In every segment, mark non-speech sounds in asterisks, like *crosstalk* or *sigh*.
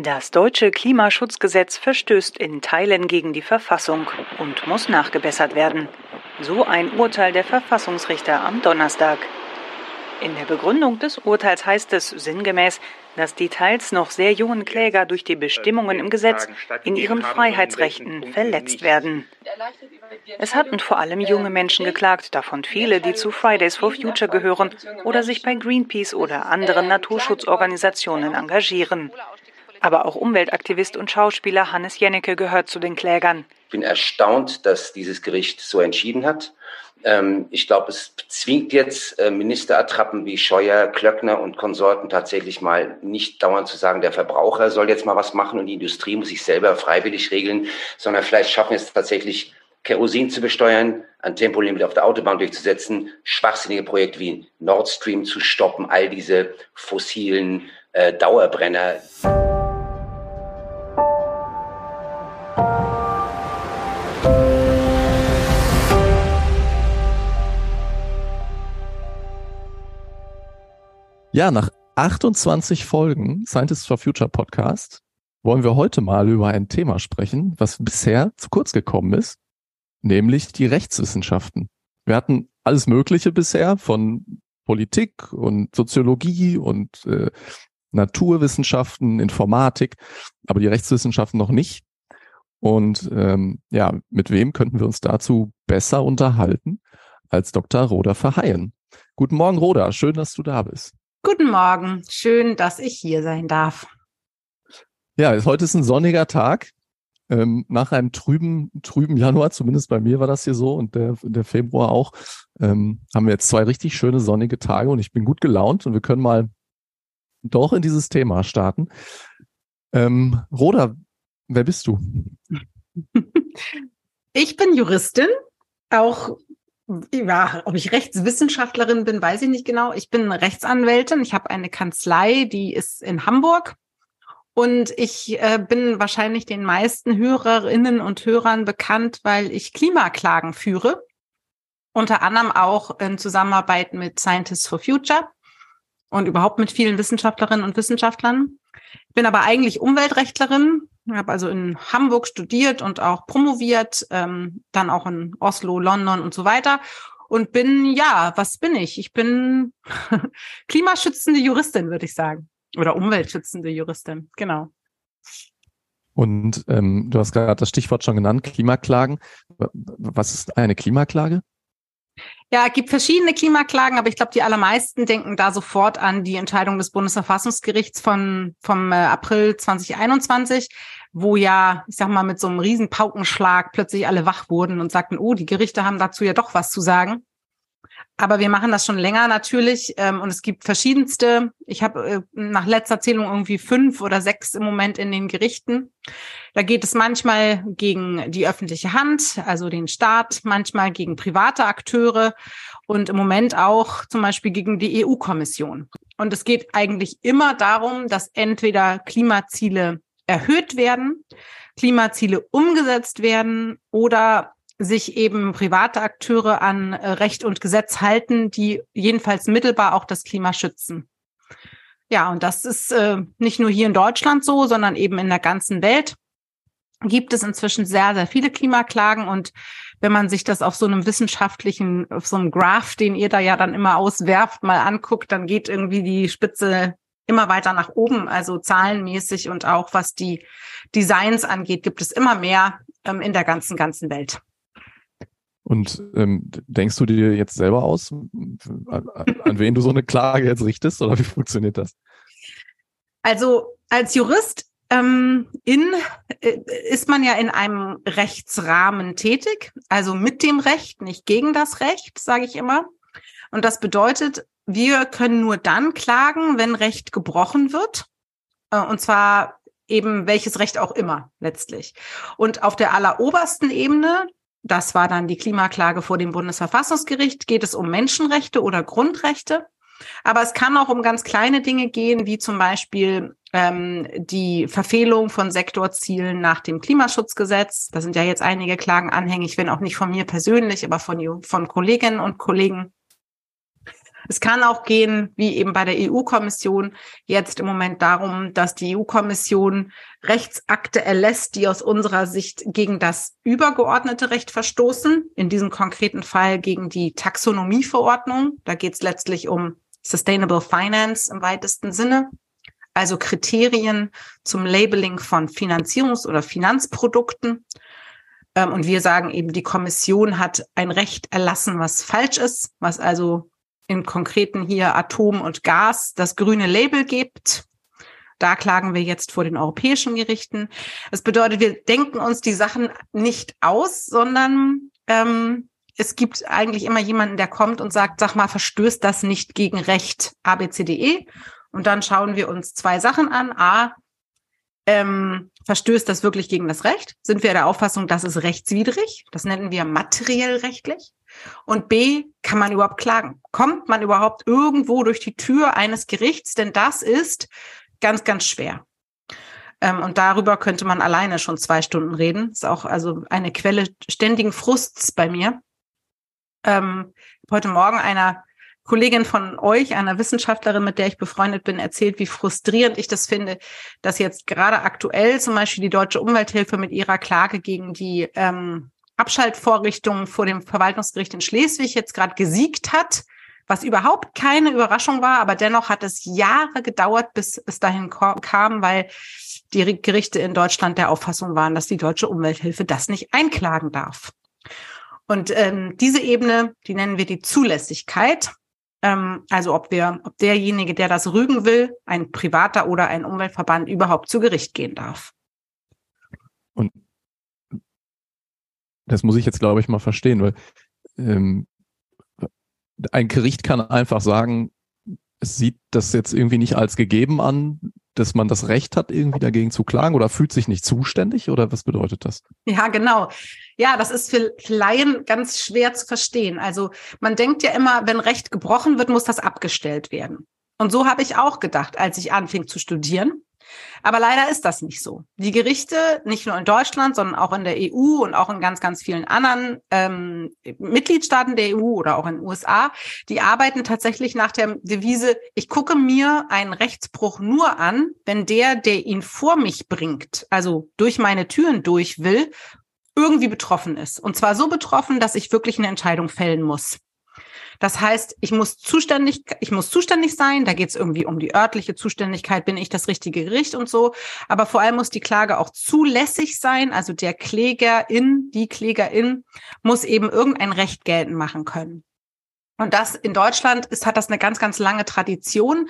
Das deutsche Klimaschutzgesetz verstößt in Teilen gegen die Verfassung und muss nachgebessert werden. So ein Urteil der Verfassungsrichter am Donnerstag. In der Begründung des Urteils heißt es sinngemäß, dass die teils noch sehr jungen Kläger durch die Bestimmungen im Gesetz in ihren Freiheitsrechten verletzt werden. Es hatten vor allem junge Menschen geklagt, davon viele, die zu Fridays for Future gehören oder sich bei Greenpeace oder anderen Naturschutzorganisationen engagieren. Aber auch Umweltaktivist und Schauspieler Hannes Jennecke gehört zu den Klägern. Ich bin erstaunt, dass dieses Gericht so entschieden hat. Ähm, ich glaube, es zwingt jetzt äh, Ministerattrappen wie Scheuer, Klöckner und Konsorten tatsächlich mal nicht dauernd zu sagen, der Verbraucher soll jetzt mal was machen und die Industrie muss sich selber freiwillig regeln, sondern vielleicht schaffen wir es tatsächlich, Kerosin zu besteuern, ein Tempolimit auf der Autobahn durchzusetzen, schwachsinnige Projekte wie Nord Stream zu stoppen, all diese fossilen äh, Dauerbrenner. Ja, nach 28 Folgen Scientists for Future Podcast wollen wir heute mal über ein Thema sprechen, was bisher zu kurz gekommen ist, nämlich die Rechtswissenschaften. Wir hatten alles Mögliche bisher von Politik und Soziologie und äh, Naturwissenschaften, Informatik, aber die Rechtswissenschaften noch nicht. Und ähm, ja, mit wem könnten wir uns dazu besser unterhalten als Dr. Roda Verheyen? Guten Morgen, Roda. Schön, dass du da bist. Guten Morgen, schön, dass ich hier sein darf. Ja, heute ist ein sonniger Tag. Ähm, nach einem trüben, trüben Januar, zumindest bei mir war das hier so und der, der Februar auch, ähm, haben wir jetzt zwei richtig schöne sonnige Tage und ich bin gut gelaunt und wir können mal doch in dieses Thema starten. Ähm, Roda, wer bist du? *laughs* Ich bin Juristin, auch ja, ob ich Rechtswissenschaftlerin bin, weiß ich nicht genau. Ich bin Rechtsanwältin. Ich habe eine Kanzlei, die ist in Hamburg. Und ich äh, bin wahrscheinlich den meisten Hörerinnen und Hörern bekannt, weil ich Klimaklagen führe. Unter anderem auch in Zusammenarbeit mit Scientists for Future und überhaupt mit vielen Wissenschaftlerinnen und Wissenschaftlern. Ich bin aber eigentlich Umweltrechtlerin, habe also in Hamburg studiert und auch promoviert, ähm, dann auch in Oslo, London und so weiter. Und bin, ja, was bin ich? Ich bin *laughs* klimaschützende Juristin, würde ich sagen. Oder umweltschützende Juristin, genau. Und ähm, du hast gerade das Stichwort schon genannt, Klimaklagen. Was ist eine Klimaklage? Ja, es gibt verschiedene Klimaklagen, aber ich glaube, die allermeisten denken da sofort an die Entscheidung des Bundesverfassungsgerichts von, vom äh, April 2021, wo ja, ich sag mal, mit so einem riesen Paukenschlag plötzlich alle wach wurden und sagten, oh, die Gerichte haben dazu ja doch was zu sagen. Aber wir machen das schon länger natürlich ähm, und es gibt verschiedenste. Ich habe äh, nach letzter Zählung irgendwie fünf oder sechs im Moment in den Gerichten. Da geht es manchmal gegen die öffentliche Hand, also den Staat, manchmal gegen private Akteure und im Moment auch zum Beispiel gegen die EU-Kommission. Und es geht eigentlich immer darum, dass entweder Klimaziele erhöht werden, Klimaziele umgesetzt werden oder sich eben private Akteure an äh, Recht und Gesetz halten, die jedenfalls mittelbar auch das Klima schützen. Ja, und das ist äh, nicht nur hier in Deutschland so, sondern eben in der ganzen Welt gibt es inzwischen sehr, sehr viele Klimaklagen. Und wenn man sich das auf so einem wissenschaftlichen, auf so einem Graph, den ihr da ja dann immer auswerft, mal anguckt, dann geht irgendwie die Spitze immer weiter nach oben. Also zahlenmäßig und auch was die Designs angeht, gibt es immer mehr ähm, in der ganzen, ganzen Welt. Und ähm, denkst du dir jetzt selber aus, an, an wen du so eine Klage jetzt richtest oder wie funktioniert das? Also als Jurist ähm, in, äh, ist man ja in einem Rechtsrahmen tätig, also mit dem Recht, nicht gegen das Recht, sage ich immer. Und das bedeutet, wir können nur dann klagen, wenn Recht gebrochen wird. Äh, und zwar eben welches Recht auch immer letztlich. Und auf der allerobersten Ebene, das war dann die Klimaklage vor dem Bundesverfassungsgericht. Geht es um Menschenrechte oder Grundrechte? Aber es kann auch um ganz kleine Dinge gehen, wie zum Beispiel ähm, die Verfehlung von Sektorzielen nach dem Klimaschutzgesetz. Da sind ja jetzt einige Klagen anhängig, wenn auch nicht von mir persönlich, aber von, von Kolleginnen und Kollegen. Es kann auch gehen, wie eben bei der EU-Kommission, jetzt im Moment darum, dass die EU-Kommission Rechtsakte erlässt, die aus unserer Sicht gegen das übergeordnete Recht verstoßen. In diesem konkreten Fall gegen die Taxonomieverordnung. Da geht es letztlich um Sustainable Finance im weitesten Sinne. Also Kriterien zum Labeling von Finanzierungs- oder Finanzprodukten. Ähm, und wir sagen eben, die Kommission hat ein Recht erlassen, was falsch ist, was also im Konkreten hier Atom und Gas das grüne Label gibt. Da klagen wir jetzt vor den europäischen Gerichten. Das bedeutet, wir denken uns die Sachen nicht aus, sondern ähm, es gibt eigentlich immer jemanden, der kommt und sagt, sag mal, verstößt das nicht gegen Recht ABCDE? Und dann schauen wir uns zwei Sachen an. A, ähm, verstößt das wirklich gegen das Recht? Sind wir der Auffassung, das ist rechtswidrig? Das nennen wir materiell rechtlich. Und B, kann man überhaupt klagen? Kommt man überhaupt irgendwo durch die Tür eines Gerichts? Denn das ist ganz, ganz schwer. Ähm, und darüber könnte man alleine schon zwei Stunden reden. Ist auch also eine Quelle ständigen Frusts bei mir. Ähm, heute Morgen einer Kollegin von euch, einer Wissenschaftlerin, mit der ich befreundet bin, erzählt, wie frustrierend ich das finde, dass jetzt gerade aktuell zum Beispiel die Deutsche Umwelthilfe mit ihrer Klage gegen die ähm, Abschaltvorrichtungen vor dem Verwaltungsgericht in Schleswig jetzt gerade gesiegt hat, was überhaupt keine Überraschung war, aber dennoch hat es Jahre gedauert, bis es dahin kam, weil die Gerichte in Deutschland der Auffassung waren, dass die Deutsche Umwelthilfe das nicht einklagen darf. Und ähm, diese Ebene, die nennen wir die Zulässigkeit. Ähm, also ob wir, ob derjenige, der das rügen will, ein privater oder ein Umweltverband überhaupt zu Gericht gehen darf. Und das muss ich jetzt, glaube ich, mal verstehen, weil ähm, ein Gericht kann einfach sagen, es sieht das jetzt irgendwie nicht als gegeben an, dass man das Recht hat, irgendwie dagegen zu klagen oder fühlt sich nicht zuständig oder was bedeutet das? Ja, genau. Ja, das ist für Laien ganz schwer zu verstehen. Also man denkt ja immer, wenn Recht gebrochen wird, muss das abgestellt werden. Und so habe ich auch gedacht, als ich anfing zu studieren. Aber leider ist das nicht so. Die Gerichte, nicht nur in Deutschland, sondern auch in der EU und auch in ganz, ganz vielen anderen ähm, Mitgliedstaaten der EU oder auch in den USA, die arbeiten tatsächlich nach der Devise, ich gucke mir einen Rechtsbruch nur an, wenn der, der ihn vor mich bringt, also durch meine Türen durch will, irgendwie betroffen ist. Und zwar so betroffen, dass ich wirklich eine Entscheidung fällen muss. Das heißt, ich muss zuständig, ich muss zuständig sein. Da geht es irgendwie um die örtliche Zuständigkeit, bin ich das richtige Gericht und so. Aber vor allem muss die Klage auch zulässig sein. Also der Klägerin, die Klägerin muss eben irgendein Recht geltend machen können. Und das in Deutschland ist, hat das eine ganz, ganz lange Tradition.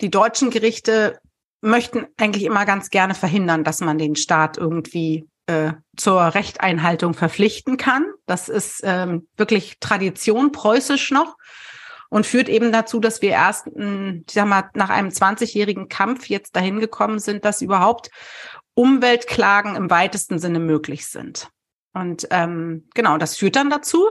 Die deutschen Gerichte möchten eigentlich immer ganz gerne verhindern, dass man den Staat irgendwie äh, zur Rechteinhaltung verpflichten kann. Das ist ähm, wirklich Tradition, preußisch noch und führt eben dazu, dass wir erst, ich sag mal, nach einem 20-jährigen Kampf jetzt dahin gekommen sind, dass überhaupt Umweltklagen im weitesten Sinne möglich sind. Und ähm, genau, das führt dann dazu,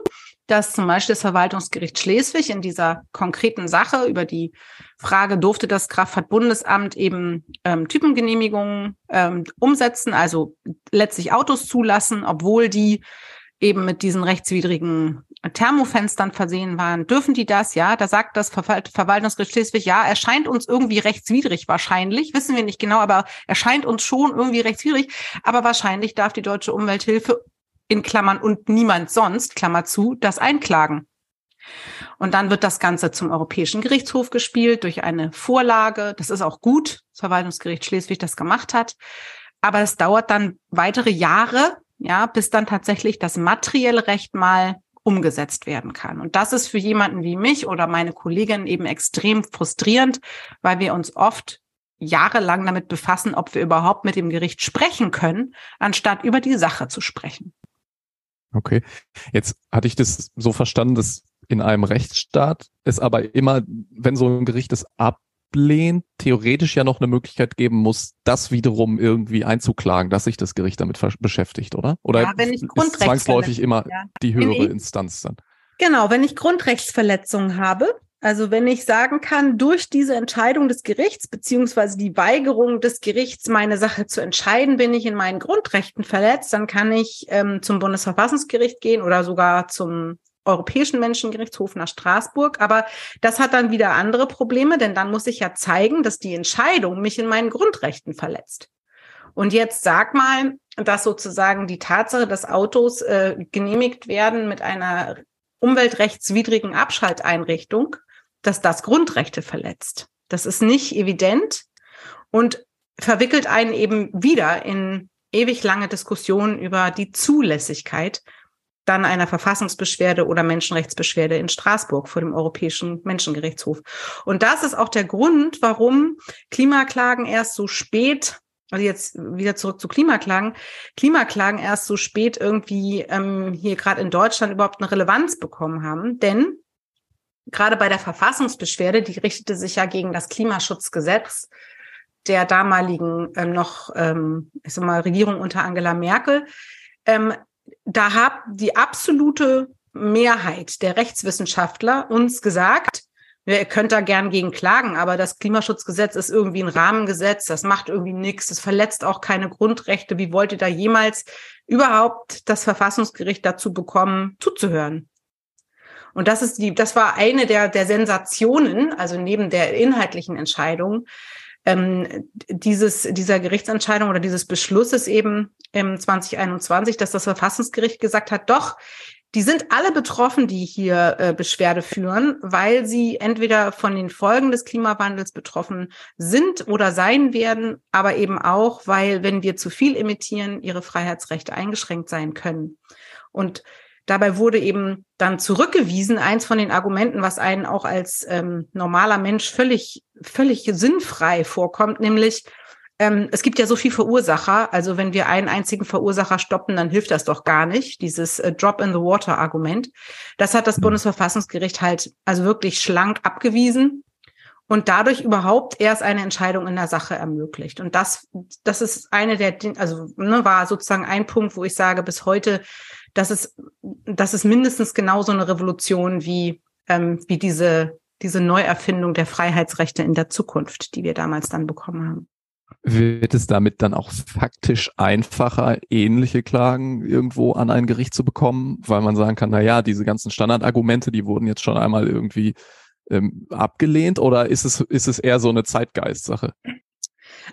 dass zum Beispiel das Verwaltungsgericht Schleswig in dieser konkreten Sache über die Frage, durfte das Kraftfahrtbundesamt eben ähm, Typengenehmigungen ähm, umsetzen, also letztlich Autos zulassen, obwohl die eben mit diesen rechtswidrigen Thermofenstern versehen waren. Dürfen die das? Ja, da sagt das Ver Verwaltungsgericht Schleswig, ja, erscheint uns irgendwie rechtswidrig wahrscheinlich, wissen wir nicht genau, aber erscheint uns schon irgendwie rechtswidrig, aber wahrscheinlich darf die deutsche Umwelthilfe in Klammern und niemand sonst, Klammer zu, das einklagen. Und dann wird das Ganze zum Europäischen Gerichtshof gespielt durch eine Vorlage. Das ist auch gut, das Verwaltungsgericht Schleswig das gemacht hat. Aber es dauert dann weitere Jahre, ja, bis dann tatsächlich das materielle Recht mal umgesetzt werden kann. Und das ist für jemanden wie mich oder meine Kollegin eben extrem frustrierend, weil wir uns oft jahrelang damit befassen, ob wir überhaupt mit dem Gericht sprechen können, anstatt über die Sache zu sprechen. Okay. Jetzt hatte ich das so verstanden, dass in einem Rechtsstaat es aber immer, wenn so ein Gericht es ablehnt, theoretisch ja noch eine Möglichkeit geben muss, das wiederum irgendwie einzuklagen, dass sich das Gericht damit beschäftigt, oder? Oder ja, wenn ich ist zwangsläufig immer ja. die höhere Instanz dann? Genau, wenn ich Grundrechtsverletzungen habe, also wenn ich sagen kann, durch diese Entscheidung des Gerichts beziehungsweise die Weigerung des Gerichts, meine Sache zu entscheiden, bin ich in meinen Grundrechten verletzt, dann kann ich ähm, zum Bundesverfassungsgericht gehen oder sogar zum Europäischen Menschengerichtshof nach Straßburg. Aber das hat dann wieder andere Probleme, denn dann muss ich ja zeigen, dass die Entscheidung mich in meinen Grundrechten verletzt. Und jetzt sag mal, dass sozusagen die Tatsache, dass Autos äh, genehmigt werden mit einer umweltrechtswidrigen Abschalteinrichtung, dass das Grundrechte verletzt. Das ist nicht evident und verwickelt einen eben wieder in ewig lange Diskussionen über die Zulässigkeit dann einer Verfassungsbeschwerde oder Menschenrechtsbeschwerde in Straßburg vor dem Europäischen Menschengerichtshof. Und das ist auch der Grund, warum Klimaklagen erst so spät, also jetzt wieder zurück zu Klimaklagen, Klimaklagen erst so spät irgendwie ähm, hier gerade in Deutschland überhaupt eine Relevanz bekommen haben. Denn gerade bei der Verfassungsbeschwerde, die richtete sich ja gegen das Klimaschutzgesetz der damaligen ähm, noch, ähm, ich sag mal, Regierung unter Angela Merkel, ähm, da hat die absolute Mehrheit der Rechtswissenschaftler uns gesagt, ihr könnt da gern gegen klagen, aber das Klimaschutzgesetz ist irgendwie ein Rahmengesetz, das macht irgendwie nichts, das verletzt auch keine Grundrechte. Wie wollt ihr da jemals überhaupt das Verfassungsgericht dazu bekommen, zuzuhören? Und das ist die, das war eine der, der Sensationen, also neben der inhaltlichen Entscheidung, ähm, dieses, dieser Gerichtsentscheidung oder dieses Beschlusses eben im 2021, dass das Verfassungsgericht gesagt hat, doch, die sind alle betroffen, die hier äh, Beschwerde führen, weil sie entweder von den Folgen des Klimawandels betroffen sind oder sein werden, aber eben auch, weil, wenn wir zu viel emittieren, ihre Freiheitsrechte eingeschränkt sein können. Und Dabei wurde eben dann zurückgewiesen, eins von den Argumenten, was einen auch als ähm, normaler Mensch völlig, völlig sinnfrei vorkommt, nämlich ähm, es gibt ja so viel Verursacher. Also wenn wir einen einzigen Verursacher stoppen, dann hilft das doch gar nicht. Dieses äh, Drop in the Water Argument. Das hat das mhm. Bundesverfassungsgericht halt also wirklich schlank abgewiesen und dadurch überhaupt erst eine Entscheidung in der Sache ermöglicht. Und das, das ist eine der, also ne, war sozusagen ein Punkt, wo ich sage, bis heute das ist, das ist mindestens genauso eine Revolution wie, ähm, wie diese, diese Neuerfindung der Freiheitsrechte in der Zukunft, die wir damals dann bekommen haben. Wird es damit dann auch faktisch einfacher, ähnliche Klagen irgendwo an ein Gericht zu bekommen, weil man sagen kann, na ja, diese ganzen Standardargumente, die wurden jetzt schon einmal irgendwie ähm, abgelehnt oder ist es, ist es eher so eine Zeitgeistsache?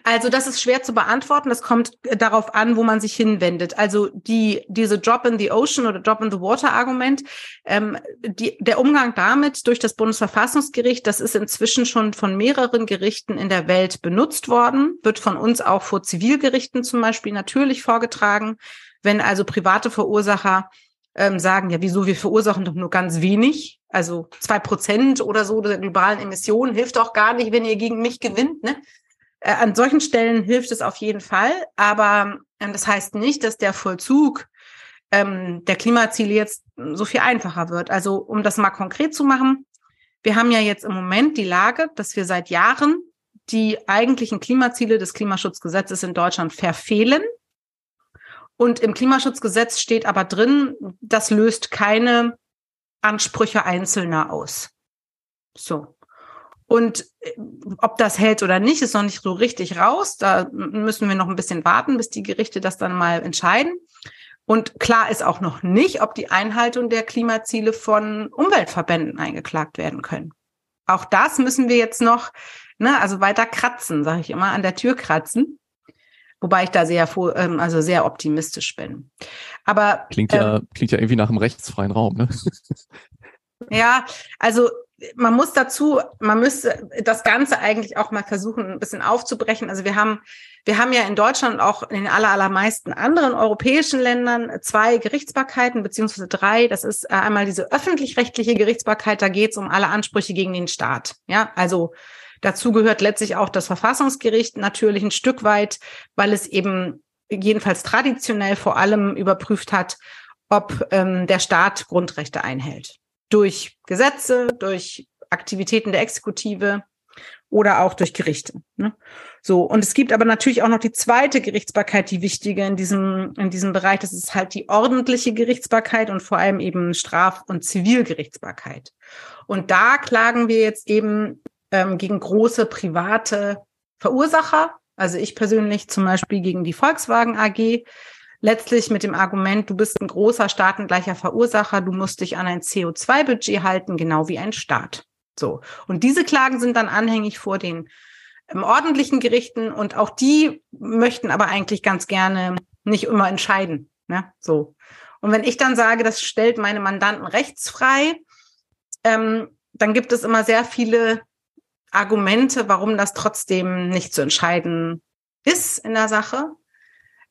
Also das ist schwer zu beantworten. Das kommt äh, darauf an, wo man sich hinwendet. Also die diese Drop in the Ocean oder Drop in the Water Argument, ähm, die, der Umgang damit durch das Bundesverfassungsgericht, das ist inzwischen schon von mehreren Gerichten in der Welt benutzt worden, wird von uns auch vor Zivilgerichten zum Beispiel natürlich vorgetragen. Wenn also private Verursacher ähm, sagen, ja, wieso, wir verursachen doch nur ganz wenig, also zwei Prozent oder so der globalen Emissionen hilft doch gar nicht, wenn ihr gegen mich gewinnt, ne? Äh, an solchen Stellen hilft es auf jeden Fall, aber ähm, das heißt nicht, dass der Vollzug ähm, der Klimaziele jetzt so viel einfacher wird. Also um das mal konkret zu machen, wir haben ja jetzt im Moment die Lage, dass wir seit Jahren die eigentlichen Klimaziele des Klimaschutzgesetzes in Deutschland verfehlen. Und im Klimaschutzgesetz steht aber drin, das löst keine Ansprüche Einzelner aus. So. Und äh, ob das hält oder nicht, ist noch nicht so richtig raus. Da müssen wir noch ein bisschen warten, bis die Gerichte das dann mal entscheiden. Und klar ist auch noch nicht, ob die Einhaltung der Klimaziele von Umweltverbänden eingeklagt werden können. Auch das müssen wir jetzt noch, ne, also weiter kratzen, sage ich immer, an der Tür kratzen. Wobei ich da sehr, ähm, also sehr optimistisch bin. Aber klingt ja, ähm, klingt ja irgendwie nach einem rechtsfreien Raum, ne? Ja, also man muss dazu, man müsste das Ganze eigentlich auch mal versuchen, ein bisschen aufzubrechen. Also wir haben, wir haben ja in Deutschland und auch in den aller, allermeisten anderen europäischen Ländern zwei Gerichtsbarkeiten, beziehungsweise drei. Das ist äh, einmal diese öffentlich-rechtliche Gerichtsbarkeit, da geht es um alle Ansprüche gegen den Staat. Ja, also dazu gehört letztlich auch das Verfassungsgericht natürlich ein Stück weit, weil es eben jedenfalls traditionell vor allem überprüft hat, ob ähm, der Staat Grundrechte einhält durch Gesetze, durch Aktivitäten der Exekutive oder auch durch Gerichte. Ne? So, und es gibt aber natürlich auch noch die zweite Gerichtsbarkeit, die wichtige in diesem, in diesem Bereich. Das ist halt die ordentliche Gerichtsbarkeit und vor allem eben Straf- und Zivilgerichtsbarkeit. Und da klagen wir jetzt eben ähm, gegen große private Verursacher. Also ich persönlich zum Beispiel gegen die Volkswagen AG, letztlich mit dem Argument, du bist ein großer staatengleicher Verursacher, du musst dich an ein CO2-Budget halten, genau wie ein Staat. So. Und diese Klagen sind dann anhängig vor den ähm, ordentlichen Gerichten und auch die möchten aber eigentlich ganz gerne nicht immer entscheiden. Ne? So. Und wenn ich dann sage, das stellt meine Mandanten rechtsfrei, ähm, dann gibt es immer sehr viele Argumente, warum das trotzdem nicht zu entscheiden ist in der Sache.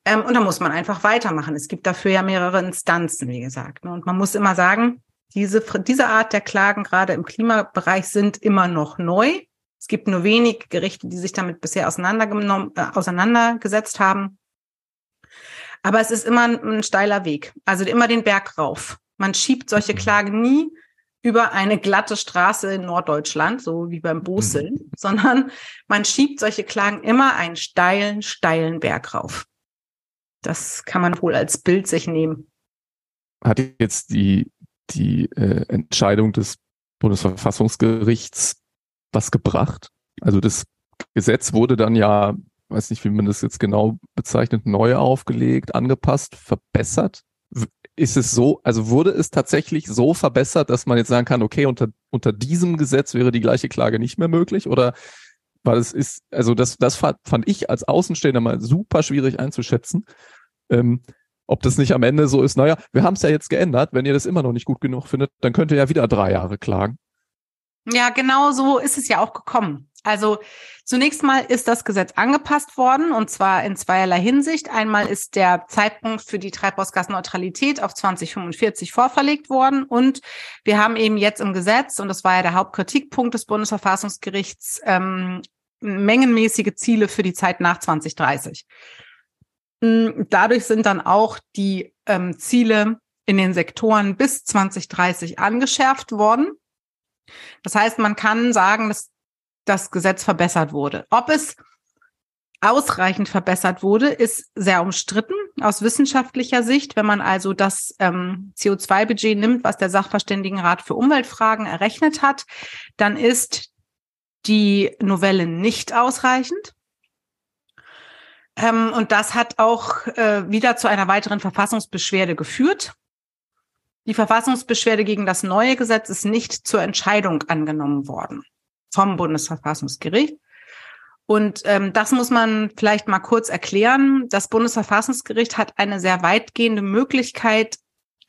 Ähm, und da muss man einfach weitermachen. Es gibt dafür ja mehrere Instanzen, wie gesagt. Ne? Und man muss immer sagen, diese, diese Art der Klagen, gerade im Klimabereich, sind immer noch neu. Es gibt nur wenig Gerichte, die sich damit bisher auseinandergenommen, äh, auseinandergesetzt haben. Aber es ist immer ein, ein steiler Weg. Also immer den Berg rauf. Man schiebt solche mhm. Klagen nie über eine glatte Straße in Norddeutschland, so wie beim Boseln, mhm. sondern man schiebt solche Klagen immer einen steilen, steilen Berg rauf. Das kann man wohl als Bild sich nehmen. Hat jetzt die, die äh, Entscheidung des Bundesverfassungsgerichts was gebracht? Also das Gesetz wurde dann ja, weiß nicht, wie man das jetzt genau bezeichnet, neu aufgelegt, angepasst, verbessert. Ist es so, also wurde es tatsächlich so verbessert, dass man jetzt sagen kann, okay, unter, unter diesem Gesetz wäre die gleiche Klage nicht mehr möglich? Oder weil es ist, also das, das fand ich als Außenstehender mal super schwierig einzuschätzen. Ähm, ob das nicht am Ende so ist, naja, wir haben es ja jetzt geändert, wenn ihr das immer noch nicht gut genug findet, dann könnt ihr ja wieder drei Jahre klagen. Ja, genau so ist es ja auch gekommen. Also zunächst mal ist das Gesetz angepasst worden und zwar in zweierlei Hinsicht. Einmal ist der Zeitpunkt für die Treibhausgasneutralität auf 2045 vorverlegt worden und wir haben eben jetzt im Gesetz, und das war ja der Hauptkritikpunkt des Bundesverfassungsgerichts, ähm, mengenmäßige Ziele für die Zeit nach 2030. Hm, dadurch sind dann auch die ähm, Ziele in den Sektoren bis 2030 angeschärft worden. Das heißt, man kann sagen, dass das Gesetz verbessert wurde. Ob es ausreichend verbessert wurde, ist sehr umstritten aus wissenschaftlicher Sicht. Wenn man also das ähm, CO2-Budget nimmt, was der Sachverständigenrat für Umweltfragen errechnet hat, dann ist die Novelle nicht ausreichend. Ähm, und das hat auch äh, wieder zu einer weiteren Verfassungsbeschwerde geführt. Die Verfassungsbeschwerde gegen das neue Gesetz ist nicht zur Entscheidung angenommen worden vom Bundesverfassungsgericht. Und ähm, das muss man vielleicht mal kurz erklären. Das Bundesverfassungsgericht hat eine sehr weitgehende Möglichkeit,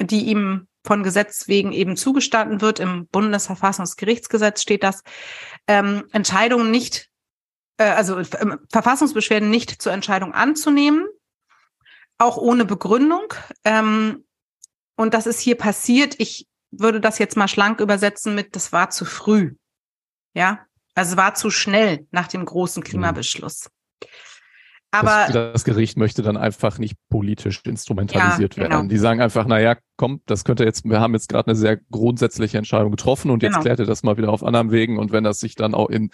die ihm von Gesetz wegen eben zugestanden wird. Im Bundesverfassungsgerichtsgesetz steht das, ähm, Entscheidungen nicht äh, also äh, Verfassungsbeschwerden nicht zur Entscheidung anzunehmen, auch ohne Begründung. Ähm, und das ist hier passiert. Ich würde das jetzt mal schlank übersetzen mit, das war zu früh. Ja, also war zu schnell nach dem großen mhm. Klimabeschluss. Aber das, das, Gericht möchte dann einfach nicht politisch instrumentalisiert ja, genau. werden. Die sagen einfach, na ja, komm, das könnte jetzt, wir haben jetzt gerade eine sehr grundsätzliche Entscheidung getroffen und jetzt genau. klärt ihr das mal wieder auf anderen Wegen und wenn das sich dann auch in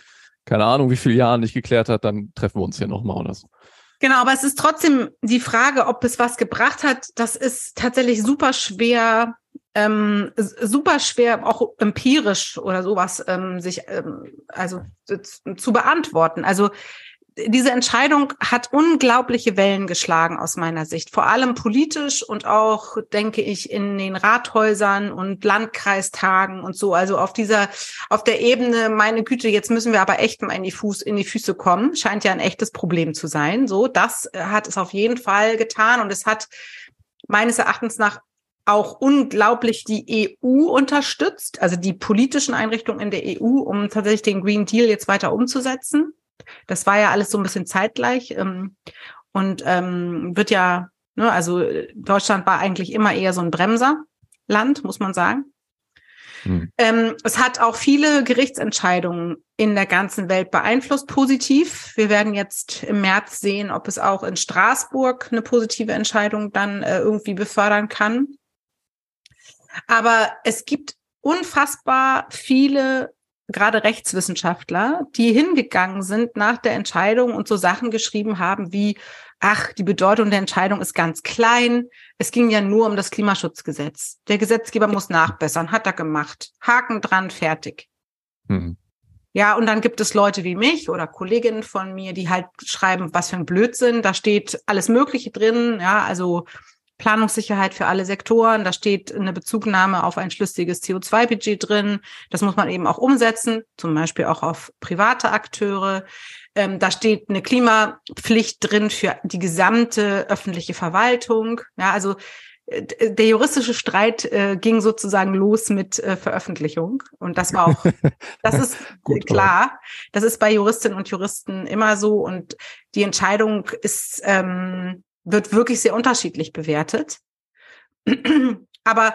keine Ahnung, wie viele Jahren nicht geklärt hat, dann treffen wir uns hier nochmal oder so. Genau, aber es ist trotzdem die Frage, ob es was gebracht hat. Das ist tatsächlich super schwer, ähm, super schwer auch empirisch oder sowas ähm, sich ähm, also zu beantworten. Also diese Entscheidung hat unglaubliche Wellen geschlagen aus meiner Sicht, vor allem politisch und auch, denke ich, in den Rathäusern und Landkreistagen und so. Also auf dieser, auf der Ebene, meine Güte, jetzt müssen wir aber echt mal in die Fuß, in die Füße kommen. Scheint ja ein echtes Problem zu sein. So, das hat es auf jeden Fall getan und es hat meines Erachtens nach auch unglaublich die EU unterstützt, also die politischen Einrichtungen in der EU, um tatsächlich den Green Deal jetzt weiter umzusetzen. Das war ja alles so ein bisschen zeitgleich ähm, und ähm, wird ja, ne, also Deutschland war eigentlich immer eher so ein Bremserland, muss man sagen. Hm. Ähm, es hat auch viele Gerichtsentscheidungen in der ganzen Welt beeinflusst, positiv. Wir werden jetzt im März sehen, ob es auch in Straßburg eine positive Entscheidung dann äh, irgendwie befördern kann. Aber es gibt unfassbar viele gerade Rechtswissenschaftler, die hingegangen sind nach der Entscheidung und so Sachen geschrieben haben wie, ach, die Bedeutung der Entscheidung ist ganz klein. Es ging ja nur um das Klimaschutzgesetz. Der Gesetzgeber muss nachbessern, hat er gemacht. Haken dran, fertig. Mhm. Ja, und dann gibt es Leute wie mich oder Kolleginnen von mir, die halt schreiben, was für ein Blödsinn. Da steht alles Mögliche drin, ja, also Planungssicherheit für alle Sektoren. Da steht eine Bezugnahme auf ein schlüssiges CO2-Budget drin. Das muss man eben auch umsetzen, zum Beispiel auch auf private Akteure. Ähm, da steht eine Klimapflicht drin für die gesamte öffentliche Verwaltung. Ja, also äh, der juristische Streit äh, ging sozusagen los mit äh, Veröffentlichung. Und das war auch, *laughs* das ist Gut, klar. Das ist bei Juristinnen und Juristen immer so. Und die Entscheidung ist, ähm, wird wirklich sehr unterschiedlich bewertet. *clears throat* Aber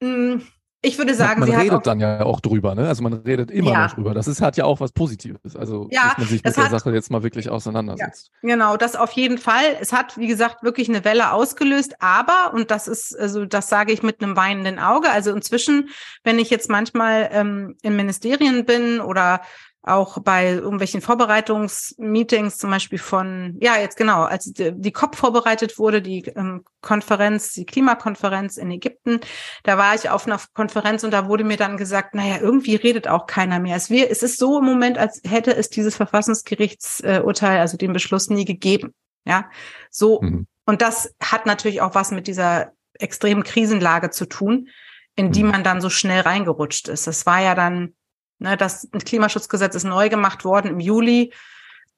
mh, mm, ich würde sagen, man, man redet dann ja auch drüber, ne? Also man redet immer ja. noch drüber. Das ist hat ja auch was Positives. Also ja, dass man sich mit der Sache jetzt mal wirklich auseinandersetzt. Ja, genau, das auf jeden Fall. Es hat, wie gesagt, wirklich eine Welle ausgelöst. Aber und das ist, also das sage ich mit einem weinenden Auge. Also inzwischen, wenn ich jetzt manchmal ähm, in Ministerien bin oder auch bei irgendwelchen Vorbereitungsmeetings, zum Beispiel von, ja, jetzt genau, als die, COP vorbereitet wurde, die ähm, Konferenz, die Klimakonferenz in Ägypten, da war ich auf einer Konferenz und da wurde mir dann gesagt, naja, irgendwie redet auch keiner mehr. Es, wir, es ist so im Moment, als hätte es dieses Verfassungsgerichtsurteil, also den Beschluss nie gegeben. Ja, so. Mhm. Und das hat natürlich auch was mit dieser extremen Krisenlage zu tun, in die mhm. man dann so schnell reingerutscht ist. Das war ja dann Ne, das Klimaschutzgesetz ist neu gemacht worden im Juli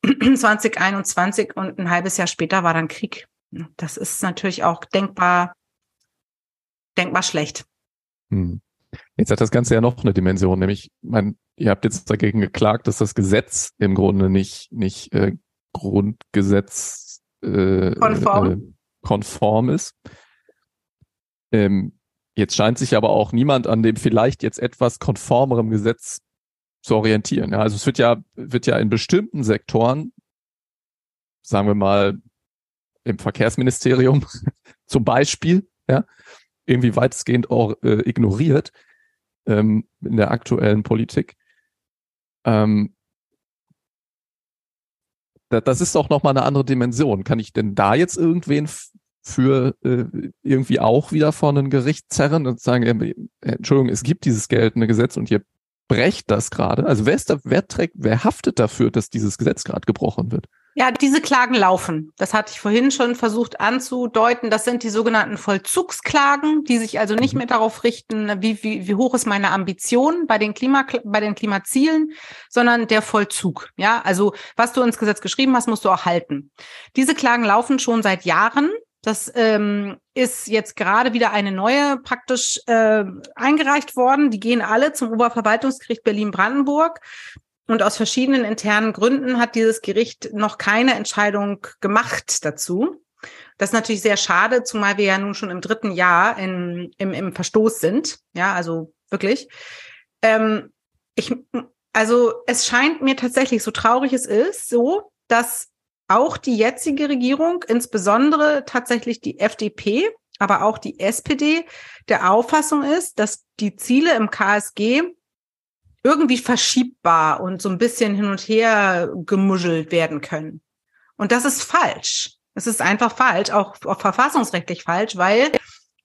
*clears throat* 2021 und ein halbes Jahr später war dann Krieg. Das ist natürlich auch denkbar, denkbar schlecht. Hm. Jetzt hat das Ganze ja noch eine Dimension, nämlich, mein, ihr habt jetzt dagegen geklagt, dass das Gesetz im Grunde nicht, nicht äh, Grundgesetz äh, konform. Äh, konform ist. Ähm, jetzt scheint sich aber auch niemand an dem vielleicht jetzt etwas konformerem Gesetz zu orientieren. Ja, also es wird ja, wird ja in bestimmten Sektoren, sagen wir mal im Verkehrsministerium *laughs* zum Beispiel, ja, irgendwie weitestgehend auch äh, ignoriert ähm, in der aktuellen Politik. Ähm, da, das ist doch nochmal eine andere Dimension. Kann ich denn da jetzt irgendwen für äh, irgendwie auch wieder vor ein Gericht zerren und sagen, äh, Entschuldigung, es gibt dieses geltende Gesetz und ihr brecht das gerade? Also wer ist da, wer trägt, wer haftet dafür, dass dieses Gesetz gerade gebrochen wird? Ja, diese Klagen laufen. Das hatte ich vorhin schon versucht anzudeuten. Das sind die sogenannten Vollzugsklagen, die sich also nicht mhm. mehr darauf richten, wie, wie, wie hoch ist meine Ambition bei den Klima, bei den Klimazielen, sondern der Vollzug. Ja, also was du ins Gesetz geschrieben hast, musst du auch halten. Diese Klagen laufen schon seit Jahren. Das ähm, ist jetzt gerade wieder eine neue praktisch äh, eingereicht worden. Die gehen alle zum Oberverwaltungsgericht Berlin-Brandenburg. Und aus verschiedenen internen Gründen hat dieses Gericht noch keine Entscheidung gemacht dazu. Das ist natürlich sehr schade, zumal wir ja nun schon im dritten Jahr in, im, im Verstoß sind. Ja, also wirklich. Ähm, ich, also es scheint mir tatsächlich, so traurig es ist, so, dass auch die jetzige Regierung, insbesondere tatsächlich die FDP, aber auch die SPD, der Auffassung ist, dass die Ziele im KSG irgendwie verschiebbar und so ein bisschen hin und her gemuschelt werden können. Und das ist falsch. Es ist einfach falsch, auch, auch verfassungsrechtlich falsch, weil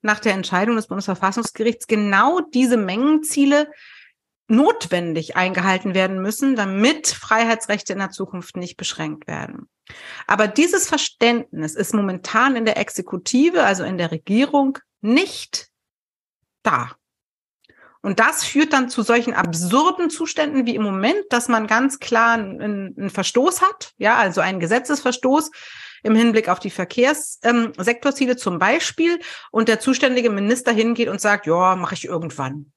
nach der Entscheidung des Bundesverfassungsgerichts genau diese Mengenziele notwendig eingehalten werden müssen, damit Freiheitsrechte in der Zukunft nicht beschränkt werden. Aber dieses Verständnis ist momentan in der Exekutive, also in der Regierung, nicht da. Und das führt dann zu solchen absurden Zuständen wie im Moment, dass man ganz klar einen, einen Verstoß hat, ja, also einen Gesetzesverstoß im Hinblick auf die Verkehrssektorziele ähm, zum Beispiel und der zuständige Minister hingeht und sagt, ja, mache ich irgendwann.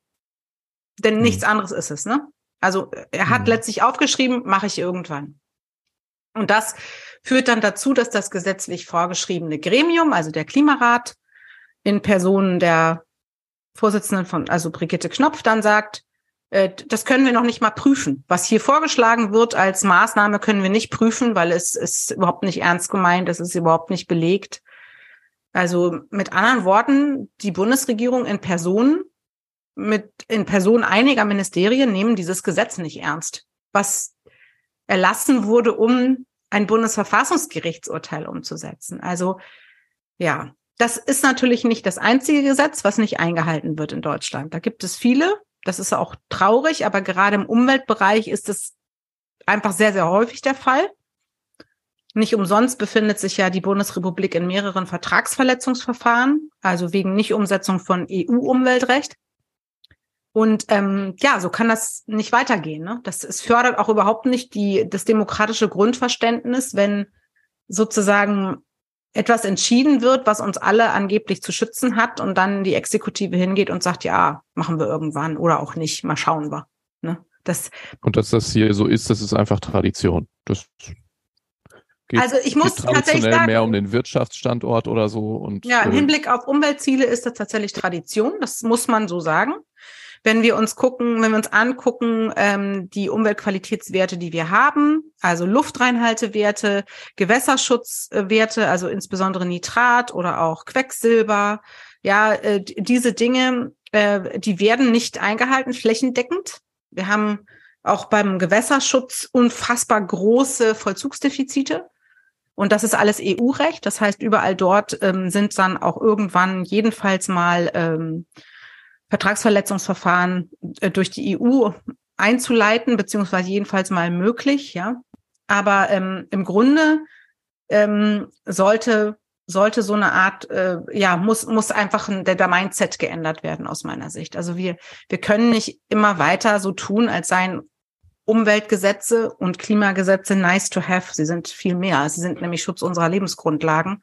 Denn mhm. nichts anderes ist es, ne? Also er hat mhm. letztlich aufgeschrieben, mache ich irgendwann. Und das führt dann dazu, dass das gesetzlich vorgeschriebene Gremium, also der Klimarat, in Personen der Vorsitzenden von, also Brigitte Knopf, dann sagt, äh, das können wir noch nicht mal prüfen. Was hier vorgeschlagen wird als Maßnahme, können wir nicht prüfen, weil es ist überhaupt nicht ernst gemeint, es ist überhaupt nicht belegt. Also mit anderen Worten, die Bundesregierung in Personen mit in Person einiger Ministerien nehmen dieses Gesetz nicht ernst, was erlassen wurde, um ein Bundesverfassungsgerichtsurteil umzusetzen. Also ja, das ist natürlich nicht das einzige Gesetz, was nicht eingehalten wird in Deutschland. Da gibt es viele Das ist auch traurig, aber gerade im Umweltbereich ist es einfach sehr, sehr häufig der Fall. Nicht umsonst befindet sich ja die Bundesrepublik in mehreren Vertragsverletzungsverfahren, also wegen Nichtumsetzung von EU-Umweltrecht. Und ähm, ja, so kann das nicht weitergehen. Ne? Das es fördert auch überhaupt nicht die, das demokratische Grundverständnis, wenn sozusagen etwas entschieden wird, was uns alle angeblich zu schützen hat und dann die Exekutive hingeht und sagt, ja, machen wir irgendwann oder auch nicht, mal schauen wir. Ne? Das, und dass das hier so ist, das ist einfach Tradition. Das geht, also ich muss tatsächlich sagen, mehr um den Wirtschaftsstandort oder so. Und, ja, im äh, Hinblick auf Umweltziele ist das tatsächlich Tradition. Das muss man so sagen. Wenn wir uns gucken, wenn wir uns angucken, ähm, die Umweltqualitätswerte, die wir haben, also Luftreinhaltewerte, Gewässerschutzwerte, also insbesondere Nitrat oder auch Quecksilber, ja, äh, diese Dinge, äh, die werden nicht eingehalten, flächendeckend. Wir haben auch beim Gewässerschutz unfassbar große Vollzugsdefizite. Und das ist alles EU-Recht. Das heißt, überall dort ähm, sind dann auch irgendwann jedenfalls mal ähm, Vertragsverletzungsverfahren äh, durch die EU einzuleiten, beziehungsweise jedenfalls mal möglich, ja. Aber ähm, im Grunde ähm, sollte sollte so eine Art, äh, ja, muss, muss einfach ein, der, der Mindset geändert werden aus meiner Sicht. Also wir, wir können nicht immer weiter so tun, als seien Umweltgesetze und Klimagesetze nice to have. Sie sind viel mehr. Sie sind nämlich Schutz unserer Lebensgrundlagen.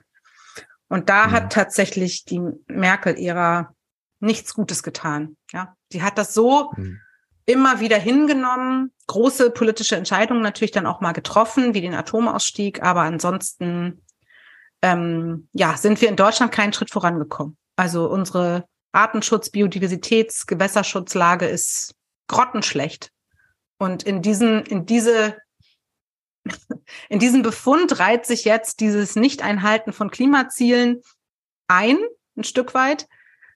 Und da ja. hat tatsächlich die Merkel-Ära nichts Gutes getan. Ja, die hat das so mhm. immer wieder hingenommen, große politische Entscheidungen natürlich dann auch mal getroffen, wie den Atomausstieg, aber ansonsten ähm, ja sind wir in Deutschland keinen Schritt vorangekommen. Also unsere Artenschutz, Biodiversitäts, Gewässerschutzlage ist grottenschlecht. Und in diesen, in diese, *laughs* in diesen Befund reiht sich jetzt dieses Nicht-Einhalten von Klimazielen ein, ein Stück weit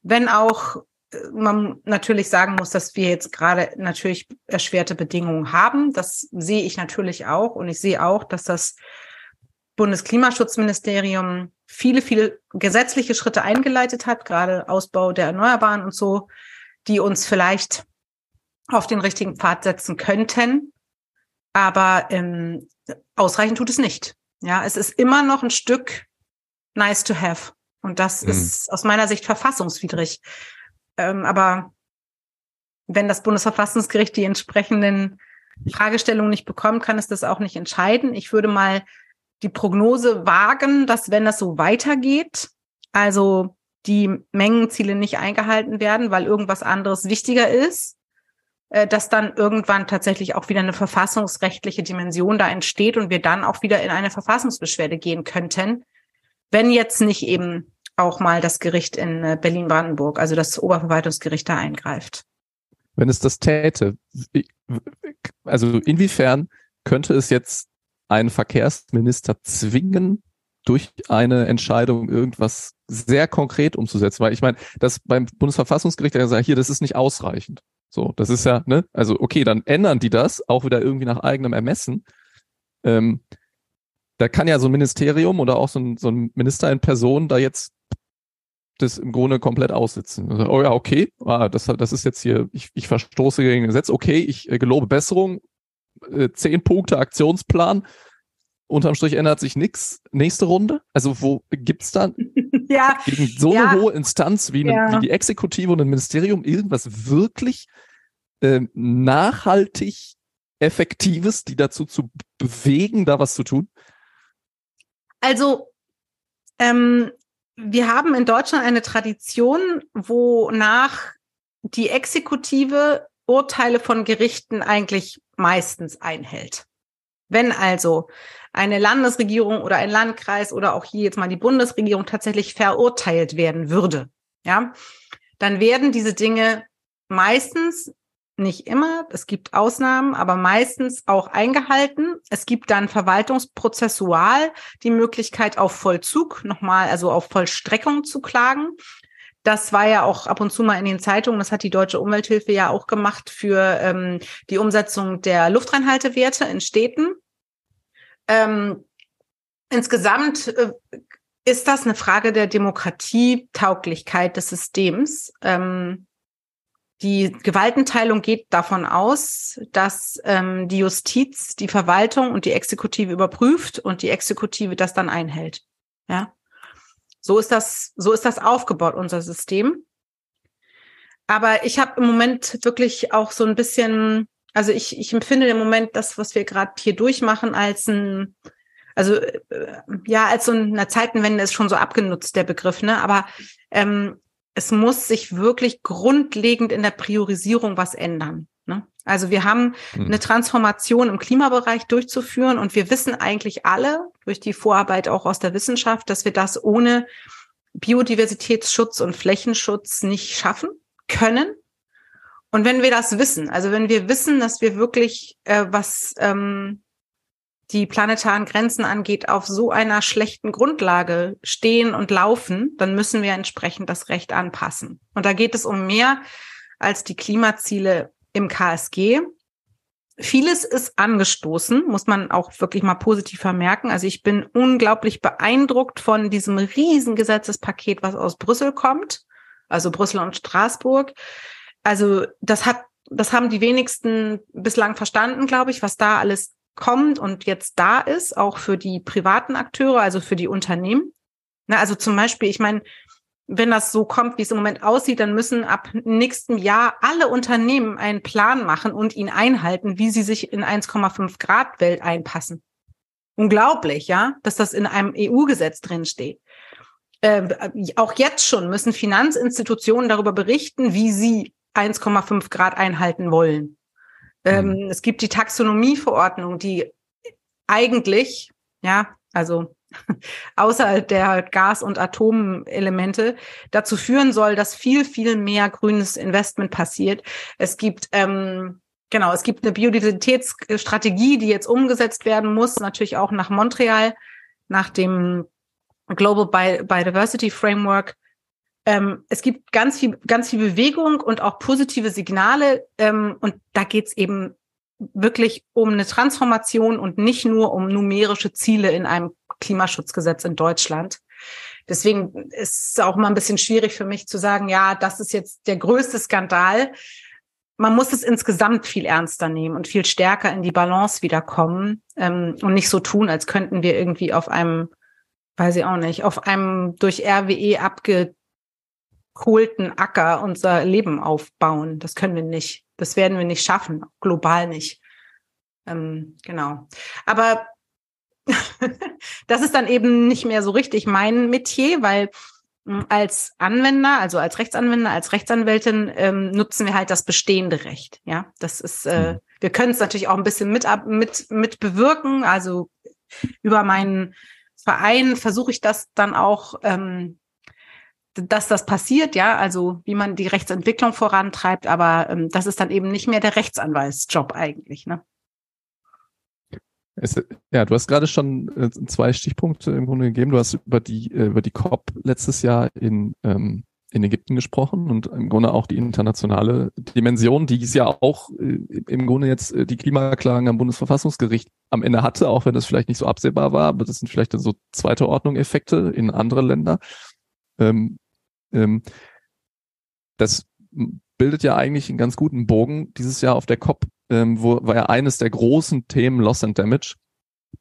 wenn auch äh, man natürlich sagen muss, dass wir jetzt gerade natürlich erschwerte Bedingungen haben. Das sehe ich natürlich auch. Und ich sehe auch, dass das Bundesklimaschutzministerium viele, viele gesetzliche Schritte eingeleitet hat, gerade Ausbau der Erneuerbaren und so, die uns vielleicht auf den richtigen Pfad setzen könnten. Aber ähm, ausreichend tut es nicht. Ja, es ist immer noch ein Stück nice to have. Und das mhm. ist aus meiner Sicht verfassungswidrig. Ähm, aber wenn das Bundesverfassungsgericht die entsprechenden Fragestellungen nicht bekommt, kann es das auch nicht entscheiden. Ich würde mal die Prognose wagen, dass wenn das so weitergeht, also die Mengenziele nicht eingehalten werden, weil irgendwas anderes wichtiger ist, äh, dass dann irgendwann tatsächlich auch wieder eine verfassungsrechtliche Dimension da entsteht und wir dann auch wieder in eine Verfassungsbeschwerde gehen könnten, wenn jetzt nicht eben auch mal das Gericht in äh, Berlin-Brandenburg, also das Oberverwaltungsgericht da eingreift. Wenn es das täte, also inwiefern könnte es jetzt einen Verkehrsminister zwingen, durch eine Entscheidung irgendwas sehr konkret umzusetzen? Weil ich meine, das beim Bundesverfassungsgericht ja sagt, hier, das ist nicht ausreichend. So, das ist ja, ne, also okay, dann ändern die das auch wieder irgendwie nach eigenem Ermessen. Ähm, da kann ja so ein Ministerium oder auch so ein, so ein Minister in Person da jetzt das im Grunde komplett aussitzen. Also, oh ja, okay, ah, das, das ist jetzt hier, ich, ich verstoße gegen Gesetz, okay, ich äh, gelobe Besserung, äh, zehn Punkte Aktionsplan, unterm Strich ändert sich nichts. Nächste Runde? Also wo gibt's dann *laughs* ja, gegen so ja. eine hohe Instanz wie, eine, ja. wie die Exekutive und ein Ministerium irgendwas wirklich äh, nachhaltig Effektives, die dazu zu bewegen, da was zu tun? Also ähm, wir haben in Deutschland eine Tradition, wonach die Exekutive Urteile von Gerichten eigentlich meistens einhält. Wenn also eine Landesregierung oder ein Landkreis oder auch hier jetzt mal die Bundesregierung tatsächlich verurteilt werden würde, ja, dann werden diese Dinge meistens nicht immer, es gibt Ausnahmen, aber meistens auch eingehalten. Es gibt dann verwaltungsprozessual die Möglichkeit auf Vollzug nochmal, also auf Vollstreckung zu klagen. Das war ja auch ab und zu mal in den Zeitungen, das hat die Deutsche Umwelthilfe ja auch gemacht für ähm, die Umsetzung der Luftreinhaltewerte in Städten. Ähm, insgesamt äh, ist das eine Frage der Demokratietauglichkeit des Systems. Ähm, die Gewaltenteilung geht davon aus, dass ähm, die Justiz, die Verwaltung und die Exekutive überprüft und die Exekutive das dann einhält. Ja, so ist das, so ist das aufgebaut, unser System. Aber ich habe im Moment wirklich auch so ein bisschen, also ich, ich empfinde im Moment das, was wir gerade hier durchmachen, als ein, also äh, ja, als so eine Zeitenwende ist schon so abgenutzt, der Begriff, ne? Aber ähm, es muss sich wirklich grundlegend in der Priorisierung was ändern. Ne? Also wir haben hm. eine Transformation im Klimabereich durchzuführen und wir wissen eigentlich alle durch die Vorarbeit auch aus der Wissenschaft, dass wir das ohne Biodiversitätsschutz und Flächenschutz nicht schaffen können. Und wenn wir das wissen, also wenn wir wissen, dass wir wirklich äh, was ähm, die planetaren Grenzen angeht, auf so einer schlechten Grundlage stehen und laufen, dann müssen wir entsprechend das Recht anpassen. Und da geht es um mehr als die Klimaziele im KSG. Vieles ist angestoßen, muss man auch wirklich mal positiv vermerken. Also ich bin unglaublich beeindruckt von diesem riesen was aus Brüssel kommt, also Brüssel und Straßburg. Also das hat, das haben die wenigsten bislang verstanden, glaube ich, was da alles kommt und jetzt da ist, auch für die privaten Akteure, also für die Unternehmen. Na, also zum Beispiel, ich meine, wenn das so kommt, wie es im Moment aussieht, dann müssen ab nächstem Jahr alle Unternehmen einen Plan machen und ihn einhalten, wie sie sich in 1,5 Grad Welt einpassen. Unglaublich, ja, dass das in einem EU-Gesetz drin steht. Äh, auch jetzt schon müssen Finanzinstitutionen darüber berichten, wie sie 1,5 Grad einhalten wollen. Ähm, mhm. es gibt die Taxonomieverordnung, die eigentlich, ja, also *laughs* außer der Gas- und Atomelemente dazu führen soll, dass viel, viel mehr grünes Investment passiert. Es gibt ähm, Genau, es gibt eine Biodiversitätsstrategie, die jetzt umgesetzt werden muss, natürlich auch nach Montreal, nach dem Global Biodiversity Framework. Ähm, es gibt ganz viel, ganz viel Bewegung und auch positive Signale. Ähm, und da geht's eben wirklich um eine Transformation und nicht nur um numerische Ziele in einem Klimaschutzgesetz in Deutschland. Deswegen ist es auch mal ein bisschen schwierig für mich zu sagen, ja, das ist jetzt der größte Skandal. Man muss es insgesamt viel ernster nehmen und viel stärker in die Balance wiederkommen ähm, und nicht so tun, als könnten wir irgendwie auf einem, weiß ich auch nicht, auf einem durch RWE abge kohlten Acker unser Leben aufbauen. Das können wir nicht. Das werden wir nicht schaffen, global nicht. Ähm, genau. Aber *laughs* das ist dann eben nicht mehr so richtig mein Metier, weil hm, als Anwender, also als Rechtsanwender, als Rechtsanwältin ähm, nutzen wir halt das bestehende Recht. Ja, das ist, äh, mhm. wir können es natürlich auch ein bisschen mit, mit, mit bewirken. Also über meinen Verein versuche ich das dann auch ähm, dass das passiert, ja, also wie man die Rechtsentwicklung vorantreibt, aber ähm, das ist dann eben nicht mehr der Rechtsanwaltsjob eigentlich, ne? Es, ja, du hast gerade schon äh, zwei Stichpunkte im Grunde gegeben. Du hast über die äh, über die COP letztes Jahr in ähm, in Ägypten gesprochen und im Grunde auch die internationale Dimension, die es ja auch äh, im Grunde jetzt äh, die Klimaklagen am Bundesverfassungsgericht am Ende hatte, auch wenn das vielleicht nicht so absehbar war, aber das sind vielleicht so zweite Ordnung Effekte in andere Länder. Ähm, ähm, das bildet ja eigentlich einen ganz guten Bogen dieses Jahr auf der COP, ähm, wo war ja eines der großen Themen Loss and Damage.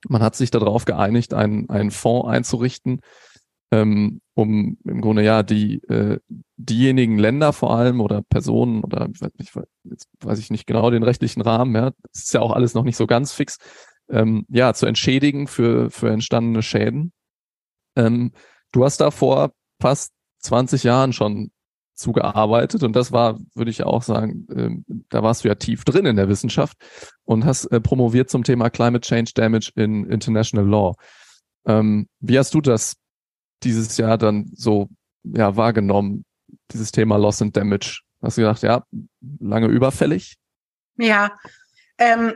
Man hat sich darauf geeinigt, einen, einen Fonds einzurichten, ähm, um im Grunde ja die äh, diejenigen Länder vor allem oder Personen oder ich, jetzt weiß ich nicht genau den rechtlichen Rahmen, ja, das ist ja auch alles noch nicht so ganz fix, ähm, ja, zu entschädigen für für entstandene Schäden. Ähm, du hast da vor fast 20 Jahren schon zugearbeitet und das war, würde ich auch sagen, äh, da warst du ja tief drin in der Wissenschaft und hast äh, promoviert zum Thema Climate Change Damage in International Law. Ähm, wie hast du das dieses Jahr dann so ja, wahrgenommen, dieses Thema Loss and Damage? Hast du gedacht, ja, lange überfällig? Ja, ähm,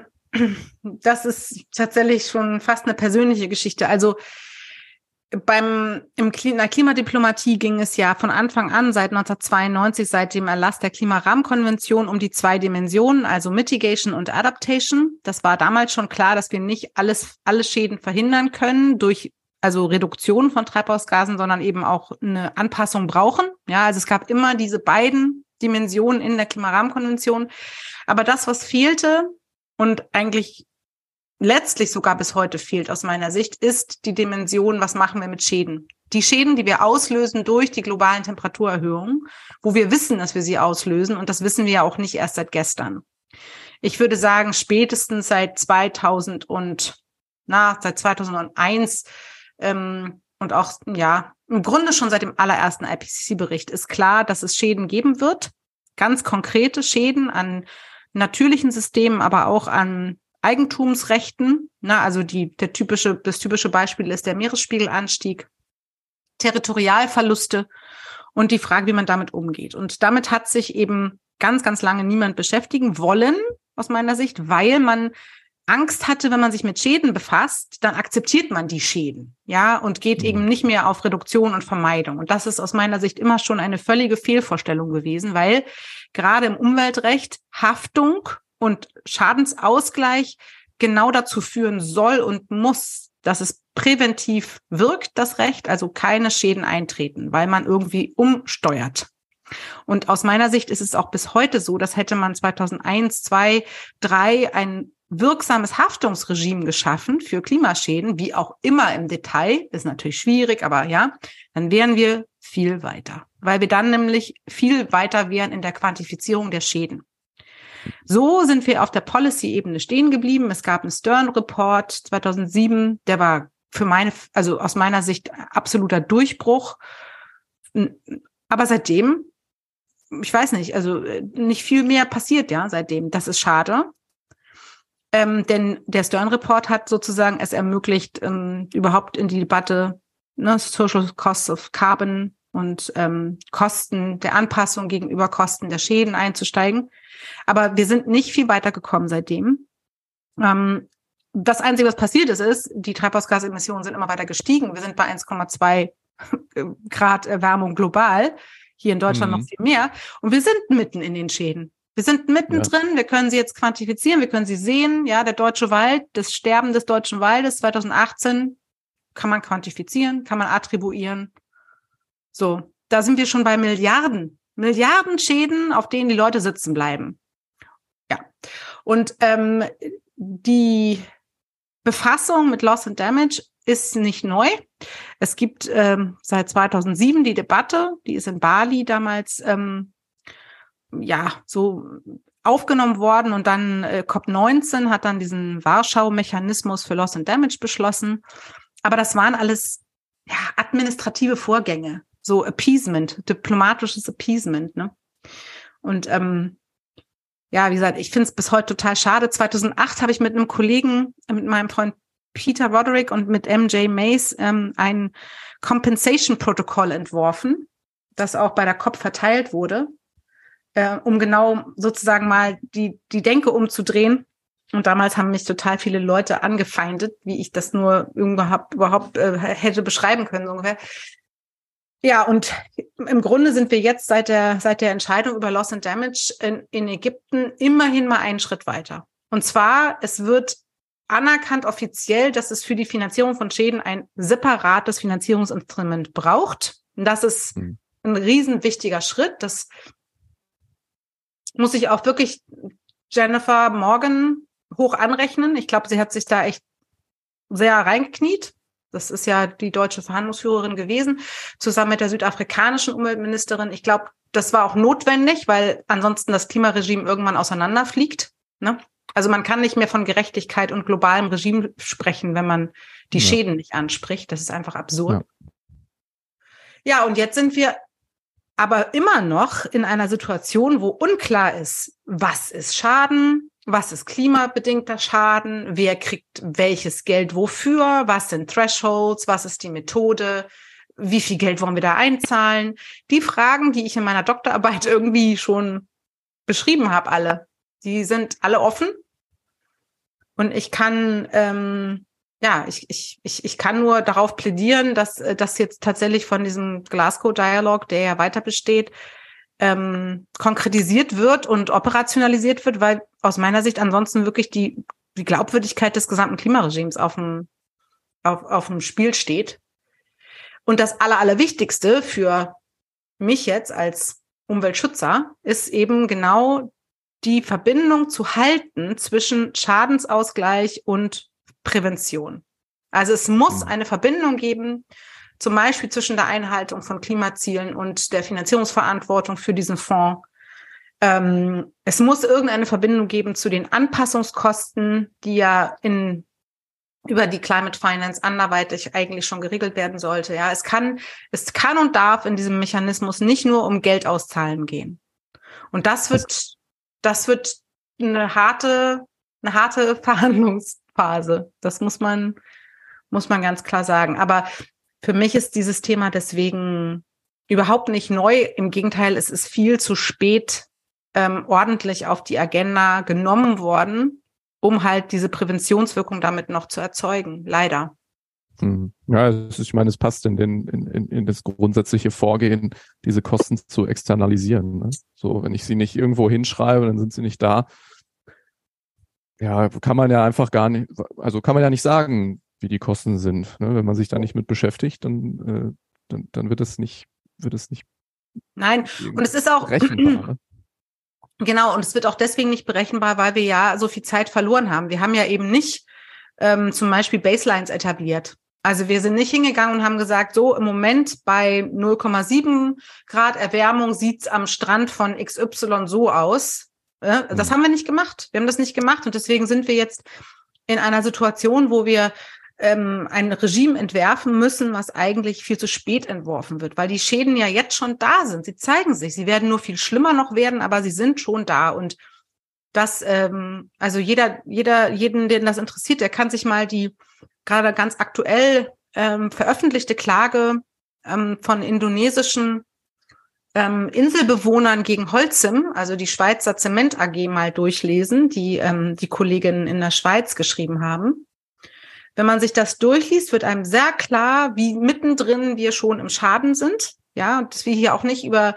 das ist tatsächlich schon fast eine persönliche Geschichte. Also beim, im, in der Klimadiplomatie ging es ja von Anfang an, seit 1992, seit dem Erlass der Klimarahmenkonvention, um die zwei Dimensionen, also Mitigation und Adaptation. Das war damals schon klar, dass wir nicht alles, alle Schäden verhindern können durch also Reduktion von Treibhausgasen, sondern eben auch eine Anpassung brauchen. Ja, also es gab immer diese beiden Dimensionen in der Klimarahmenkonvention. Aber das, was fehlte und eigentlich letztlich sogar bis heute fehlt aus meiner Sicht, ist die Dimension, was machen wir mit Schäden? Die Schäden, die wir auslösen durch die globalen Temperaturerhöhungen, wo wir wissen, dass wir sie auslösen, und das wissen wir ja auch nicht erst seit gestern. Ich würde sagen, spätestens seit 2000 und na, seit 2001 ähm, und auch, ja, im Grunde schon seit dem allerersten IPCC-Bericht ist klar, dass es Schäden geben wird. Ganz konkrete Schäden an natürlichen Systemen, aber auch an Eigentumsrechten. Na, also die, der typische, das typische Beispiel ist der Meeresspiegelanstieg, Territorialverluste und die Frage, wie man damit umgeht. Und damit hat sich eben ganz, ganz lange niemand beschäftigen wollen, aus meiner Sicht, weil man Angst hatte, wenn man sich mit Schäden befasst, dann akzeptiert man die Schäden, ja, und geht mhm. eben nicht mehr auf Reduktion und Vermeidung. Und das ist aus meiner Sicht immer schon eine völlige Fehlvorstellung gewesen, weil gerade im Umweltrecht Haftung und Schadensausgleich genau dazu führen soll und muss, dass es präventiv wirkt, das Recht, also keine Schäden eintreten, weil man irgendwie umsteuert. Und aus meiner Sicht ist es auch bis heute so, dass hätte man 2001, 2, 3 ein wirksames Haftungsregime geschaffen für Klimaschäden, wie auch immer im Detail, ist natürlich schwierig, aber ja, dann wären wir viel weiter, weil wir dann nämlich viel weiter wären in der Quantifizierung der Schäden. So sind wir auf der Policy-Ebene stehen geblieben. Es gab einen Stern-Report 2007, der war für meine, also aus meiner Sicht absoluter Durchbruch. Aber seitdem, ich weiß nicht, also nicht viel mehr passiert, ja, seitdem. Das ist schade. Ähm, denn der Stern-Report hat sozusagen es ermöglicht, ähm, überhaupt in die Debatte ne, Social Costs of Carbon und ähm, Kosten der Anpassung gegenüber Kosten der Schäden einzusteigen. Aber wir sind nicht viel weiter gekommen seitdem. Ähm, das Einzige, was passiert ist, ist, die Treibhausgasemissionen sind immer weiter gestiegen. Wir sind bei 1,2 Grad Erwärmung global. Hier in Deutschland mhm. noch viel mehr. Und wir sind mitten in den Schäden. Wir sind mittendrin, ja. wir können sie jetzt quantifizieren, wir können sie sehen. Ja, der deutsche Wald, das Sterben des deutschen Waldes 2018 kann man quantifizieren, kann man attribuieren. So, da sind wir schon bei Milliarden, Milliarden Schäden, auf denen die Leute sitzen bleiben. Ja, und ähm, die Befassung mit Loss and Damage ist nicht neu. Es gibt ähm, seit 2007 die Debatte, die ist in Bali damals ähm, ja, so aufgenommen worden und dann äh, COP19 hat dann diesen Warschau-Mechanismus für Loss and Damage beschlossen. Aber das waren alles ja, administrative Vorgänge, so Appeasement, diplomatisches Appeasement. Ne? Und ähm, ja, wie gesagt, ich finde es bis heute total schade. 2008 habe ich mit einem Kollegen, mit meinem Freund Peter Roderick und mit MJ Mays ähm, ein Compensation Protokoll entworfen, das auch bei der COP verteilt wurde äh, um genau sozusagen mal die, die Denke umzudrehen. Und damals haben mich total viele Leute angefeindet, wie ich das nur überhaupt, überhaupt äh, hätte beschreiben können, so ungefähr. Ja, und im Grunde sind wir jetzt seit der, seit der Entscheidung über Loss and Damage in, in Ägypten immerhin mal einen Schritt weiter. Und zwar, es wird anerkannt offiziell, dass es für die Finanzierung von Schäden ein separates Finanzierungsinstrument braucht. Und das ist hm. ein riesen wichtiger Schritt. Das muss ich auch wirklich Jennifer Morgan hoch anrechnen. Ich glaube, sie hat sich da echt sehr reingekniet. Das ist ja die deutsche Verhandlungsführerin gewesen, zusammen mit der südafrikanischen Umweltministerin. Ich glaube, das war auch notwendig, weil ansonsten das Klimaregime irgendwann auseinanderfliegt. Ne? Also man kann nicht mehr von Gerechtigkeit und globalem Regime sprechen, wenn man die ja. Schäden nicht anspricht. Das ist einfach absurd. Ja. ja, und jetzt sind wir aber immer noch in einer Situation, wo unklar ist, was ist Schaden, was ist klimabedingter Schaden, wer kriegt welches Geld wofür, was sind Thresholds, was ist die Methode, wie viel Geld wollen wir da einzahlen. Die Fragen, die ich in meiner Doktorarbeit *laughs* irgendwie schon beschrieben habe, alle, die sind alle offen. Und ich kann ähm, ja, ich, ich, ich, ich kann nur darauf plädieren, dass äh, das jetzt tatsächlich von diesem Glasgow-Dialog, der ja weiter besteht, ähm, konkretisiert wird und operationalisiert wird, weil aus meiner Sicht ansonsten wirklich die, die Glaubwürdigkeit des gesamten Klimaregimes auf dem, auf, auf dem Spiel steht. Und das Aller, Allerwichtigste für mich jetzt als Umweltschützer ist eben genau die Verbindung zu halten zwischen Schadensausgleich und Prävention. Also es muss mhm. eine Verbindung geben, zum Beispiel zwischen der Einhaltung von Klimazielen und der Finanzierungsverantwortung für diesen Fonds. Ähm, es muss irgendeine Verbindung geben zu den Anpassungskosten, die ja in über die Climate Finance anderweitig eigentlich schon geregelt werden sollte. Ja, es kann, es kann und darf in diesem Mechanismus nicht nur um Geld auszahlen gehen. Und das wird, das wird eine harte, eine harte *laughs* Verhandlungsphase. Das muss man, muss man ganz klar sagen. Aber für mich ist dieses Thema deswegen überhaupt nicht neu. Im Gegenteil, es ist viel zu spät ähm, ordentlich auf die Agenda genommen worden um halt diese Präventionswirkung damit noch zu erzeugen. Leider. Hm. Ja, ist, ich meine, es passt in, den, in, in das grundsätzliche Vorgehen, diese Kosten zu externalisieren. Ne? So, wenn ich sie nicht irgendwo hinschreibe, dann sind sie nicht da. Ja, kann man ja einfach gar nicht, also kann man ja nicht sagen, wie die Kosten sind. Ne? Wenn man sich da nicht mit beschäftigt, dann, äh, dann, dann wird es nicht, wird es nicht. Nein, und es ist auch, *clears throat* ne? Genau, und es wird auch deswegen nicht berechenbar, weil wir ja so viel Zeit verloren haben. Wir haben ja eben nicht ähm, zum Beispiel Baselines etabliert. Also wir sind nicht hingegangen und haben gesagt, so im Moment bei 0,7 Grad Erwärmung sieht's am Strand von XY so aus. Äh, das mhm. haben wir nicht gemacht. Wir haben das nicht gemacht und deswegen sind wir jetzt in einer Situation, wo wir ähm, ein Regime entwerfen müssen, was eigentlich viel zu spät entworfen wird, weil die Schäden ja jetzt schon da sind. Sie zeigen sich. Sie werden nur viel schlimmer noch werden, aber sie sind schon da. Und das, ähm, also jeder, jeder, jeden, den das interessiert, der kann sich mal die gerade ganz aktuell ähm, veröffentlichte Klage ähm, von indonesischen ähm, Inselbewohnern gegen Holcim, also die Schweizer Zement AG, mal durchlesen, die ähm, die Kolleginnen in der Schweiz geschrieben haben. Wenn man sich das durchliest, wird einem sehr klar, wie mittendrin wir schon im Schaden sind. Ja, und dass wir hier auch nicht über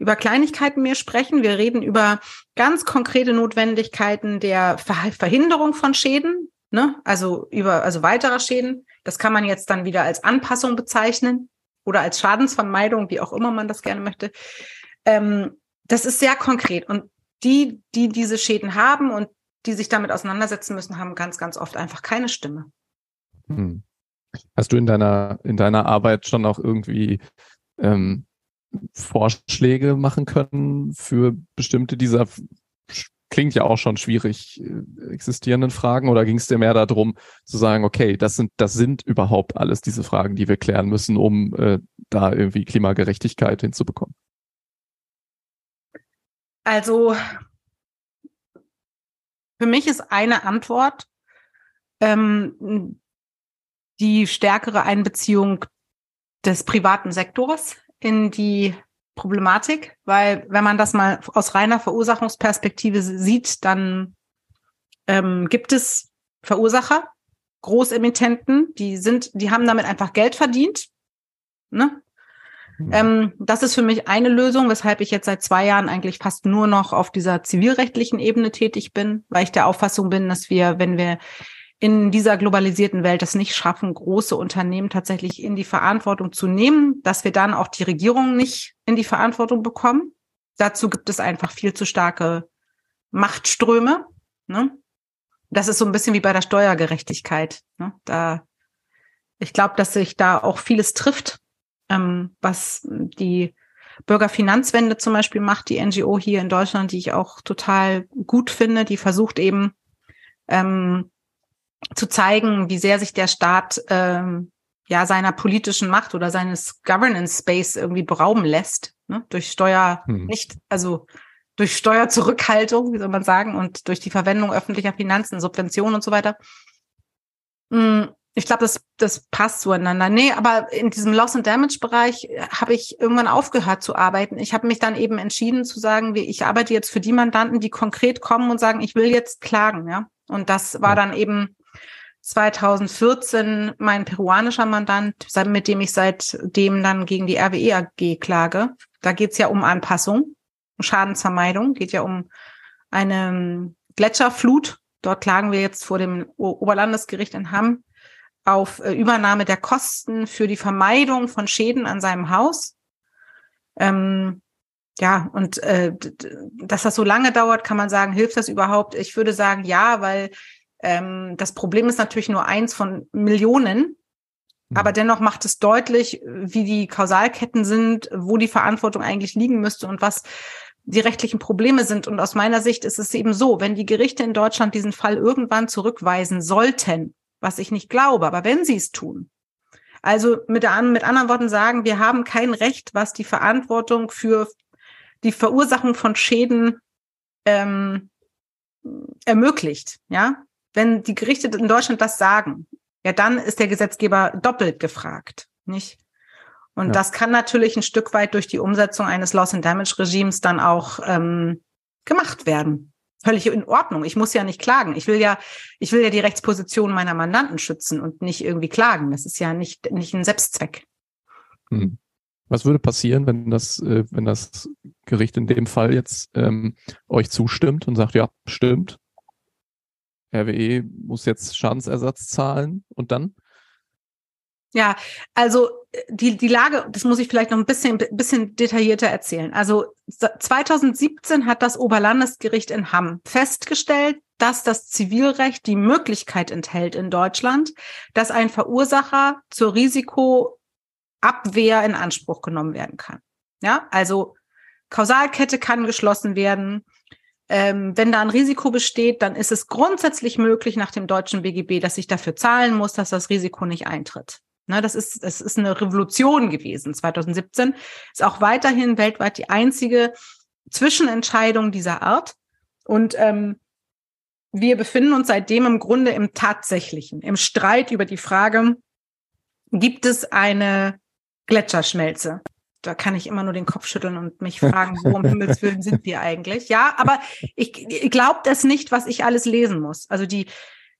über Kleinigkeiten mehr sprechen. Wir reden über ganz konkrete Notwendigkeiten der Verhinderung von Schäden, ne? also über also weiterer Schäden. Das kann man jetzt dann wieder als Anpassung bezeichnen oder als Schadensvermeidung, wie auch immer man das gerne möchte. Ähm, das ist sehr konkret und die, die diese Schäden haben und die sich damit auseinandersetzen müssen, haben ganz, ganz oft einfach keine Stimme. Hm. Hast du in deiner, in deiner Arbeit schon auch irgendwie ähm, Vorschläge machen können für bestimmte dieser, klingt ja auch schon schwierig, äh, existierenden Fragen? Oder ging es dir mehr darum zu sagen, okay, das sind, das sind überhaupt alles diese Fragen, die wir klären müssen, um äh, da irgendwie Klimagerechtigkeit hinzubekommen? Also für mich ist eine Antwort, ähm, die stärkere Einbeziehung des privaten Sektors in die Problematik, weil wenn man das mal aus reiner Verursachungsperspektive sieht, dann ähm, gibt es Verursacher, Großemittenten, die sind, die haben damit einfach Geld verdient. Ne? Mhm. Ähm, das ist für mich eine Lösung, weshalb ich jetzt seit zwei Jahren eigentlich fast nur noch auf dieser zivilrechtlichen Ebene tätig bin, weil ich der Auffassung bin, dass wir, wenn wir in dieser globalisierten Welt es nicht schaffen, große Unternehmen tatsächlich in die Verantwortung zu nehmen, dass wir dann auch die Regierung nicht in die Verantwortung bekommen. Dazu gibt es einfach viel zu starke Machtströme. Ne? Das ist so ein bisschen wie bei der Steuergerechtigkeit. Ne? Da, ich glaube, dass sich da auch vieles trifft, ähm, was die Bürgerfinanzwende zum Beispiel macht, die NGO hier in Deutschland, die ich auch total gut finde. Die versucht eben ähm, zu zeigen, wie sehr sich der Staat ähm, ja seiner politischen Macht oder seines Governance Space irgendwie berauben lässt, ne? durch Steuer hm. nicht, also durch Steuerzurückhaltung, wie soll man sagen, und durch die Verwendung öffentlicher Finanzen, Subventionen und so weiter. Hm, ich glaube, das, das passt zueinander. Nee, aber in diesem Loss and Damage Bereich habe ich irgendwann aufgehört zu arbeiten. Ich habe mich dann eben entschieden zu sagen, wie ich arbeite jetzt für die Mandanten, die konkret kommen und sagen, ich will jetzt klagen, ja. Und das war dann eben 2014 mein peruanischer Mandant, mit dem ich seitdem dann gegen die RWE AG klage. Da geht es ja um Anpassung, Schadensvermeidung, geht ja um eine ähm, Gletscherflut. Dort klagen wir jetzt vor dem Oberlandesgericht in Hamm auf äh, Übernahme der Kosten für die Vermeidung von Schäden an seinem Haus. Ähm, ja, und äh, dass das so lange dauert, kann man sagen, hilft das überhaupt? Ich würde sagen, ja, weil ähm, das Problem ist natürlich nur eins von Millionen. Mhm. Aber dennoch macht es deutlich, wie die Kausalketten sind, wo die Verantwortung eigentlich liegen müsste und was die rechtlichen Probleme sind. Und aus meiner Sicht ist es eben so, wenn die Gerichte in Deutschland diesen Fall irgendwann zurückweisen sollten, was ich nicht glaube, aber wenn sie es tun, also mit, der, mit anderen Worten sagen, wir haben kein Recht, was die Verantwortung für die Verursachung von Schäden ähm, ermöglicht. Ja, wenn die Gerichte in Deutschland das sagen, ja, dann ist der Gesetzgeber doppelt gefragt, nicht? Und ja. das kann natürlich ein Stück weit durch die Umsetzung eines Loss and Damage Regimes dann auch ähm, gemacht werden. Völlig in Ordnung. Ich muss ja nicht klagen. Ich will ja, ich will ja die Rechtsposition meiner Mandanten schützen und nicht irgendwie klagen. Das ist ja nicht, nicht ein Selbstzweck. Hm. Was würde passieren, wenn das, äh, wenn das Gericht in dem Fall jetzt ähm, euch zustimmt und sagt, ja, stimmt, RWE muss jetzt Schadensersatz zahlen und dann? Ja, also äh, die, die Lage, das muss ich vielleicht noch ein bisschen, bisschen detaillierter erzählen. Also 2017 hat das Oberlandesgericht in Hamm festgestellt, dass das Zivilrecht die Möglichkeit enthält in Deutschland, dass ein Verursacher zur Risikoabwehr in Anspruch genommen werden kann. Ja, also Kausalkette kann geschlossen werden. Ähm, wenn da ein Risiko besteht, dann ist es grundsätzlich möglich nach dem deutschen BGB, dass ich dafür zahlen muss, dass das Risiko nicht eintritt. Ne, das ist, das ist eine Revolution gewesen. 2017 ist auch weiterhin weltweit die einzige Zwischenentscheidung dieser Art. Und ähm, wir befinden uns seitdem im Grunde im tatsächlichen, im Streit über die Frage, gibt es eine Gletscherschmelze? Da kann ich immer nur den Kopf schütteln und mich fragen, wo um Himmels *laughs* Willen sind wir eigentlich? Ja, aber ich, ich glaube das nicht, was ich alles lesen muss. Also die,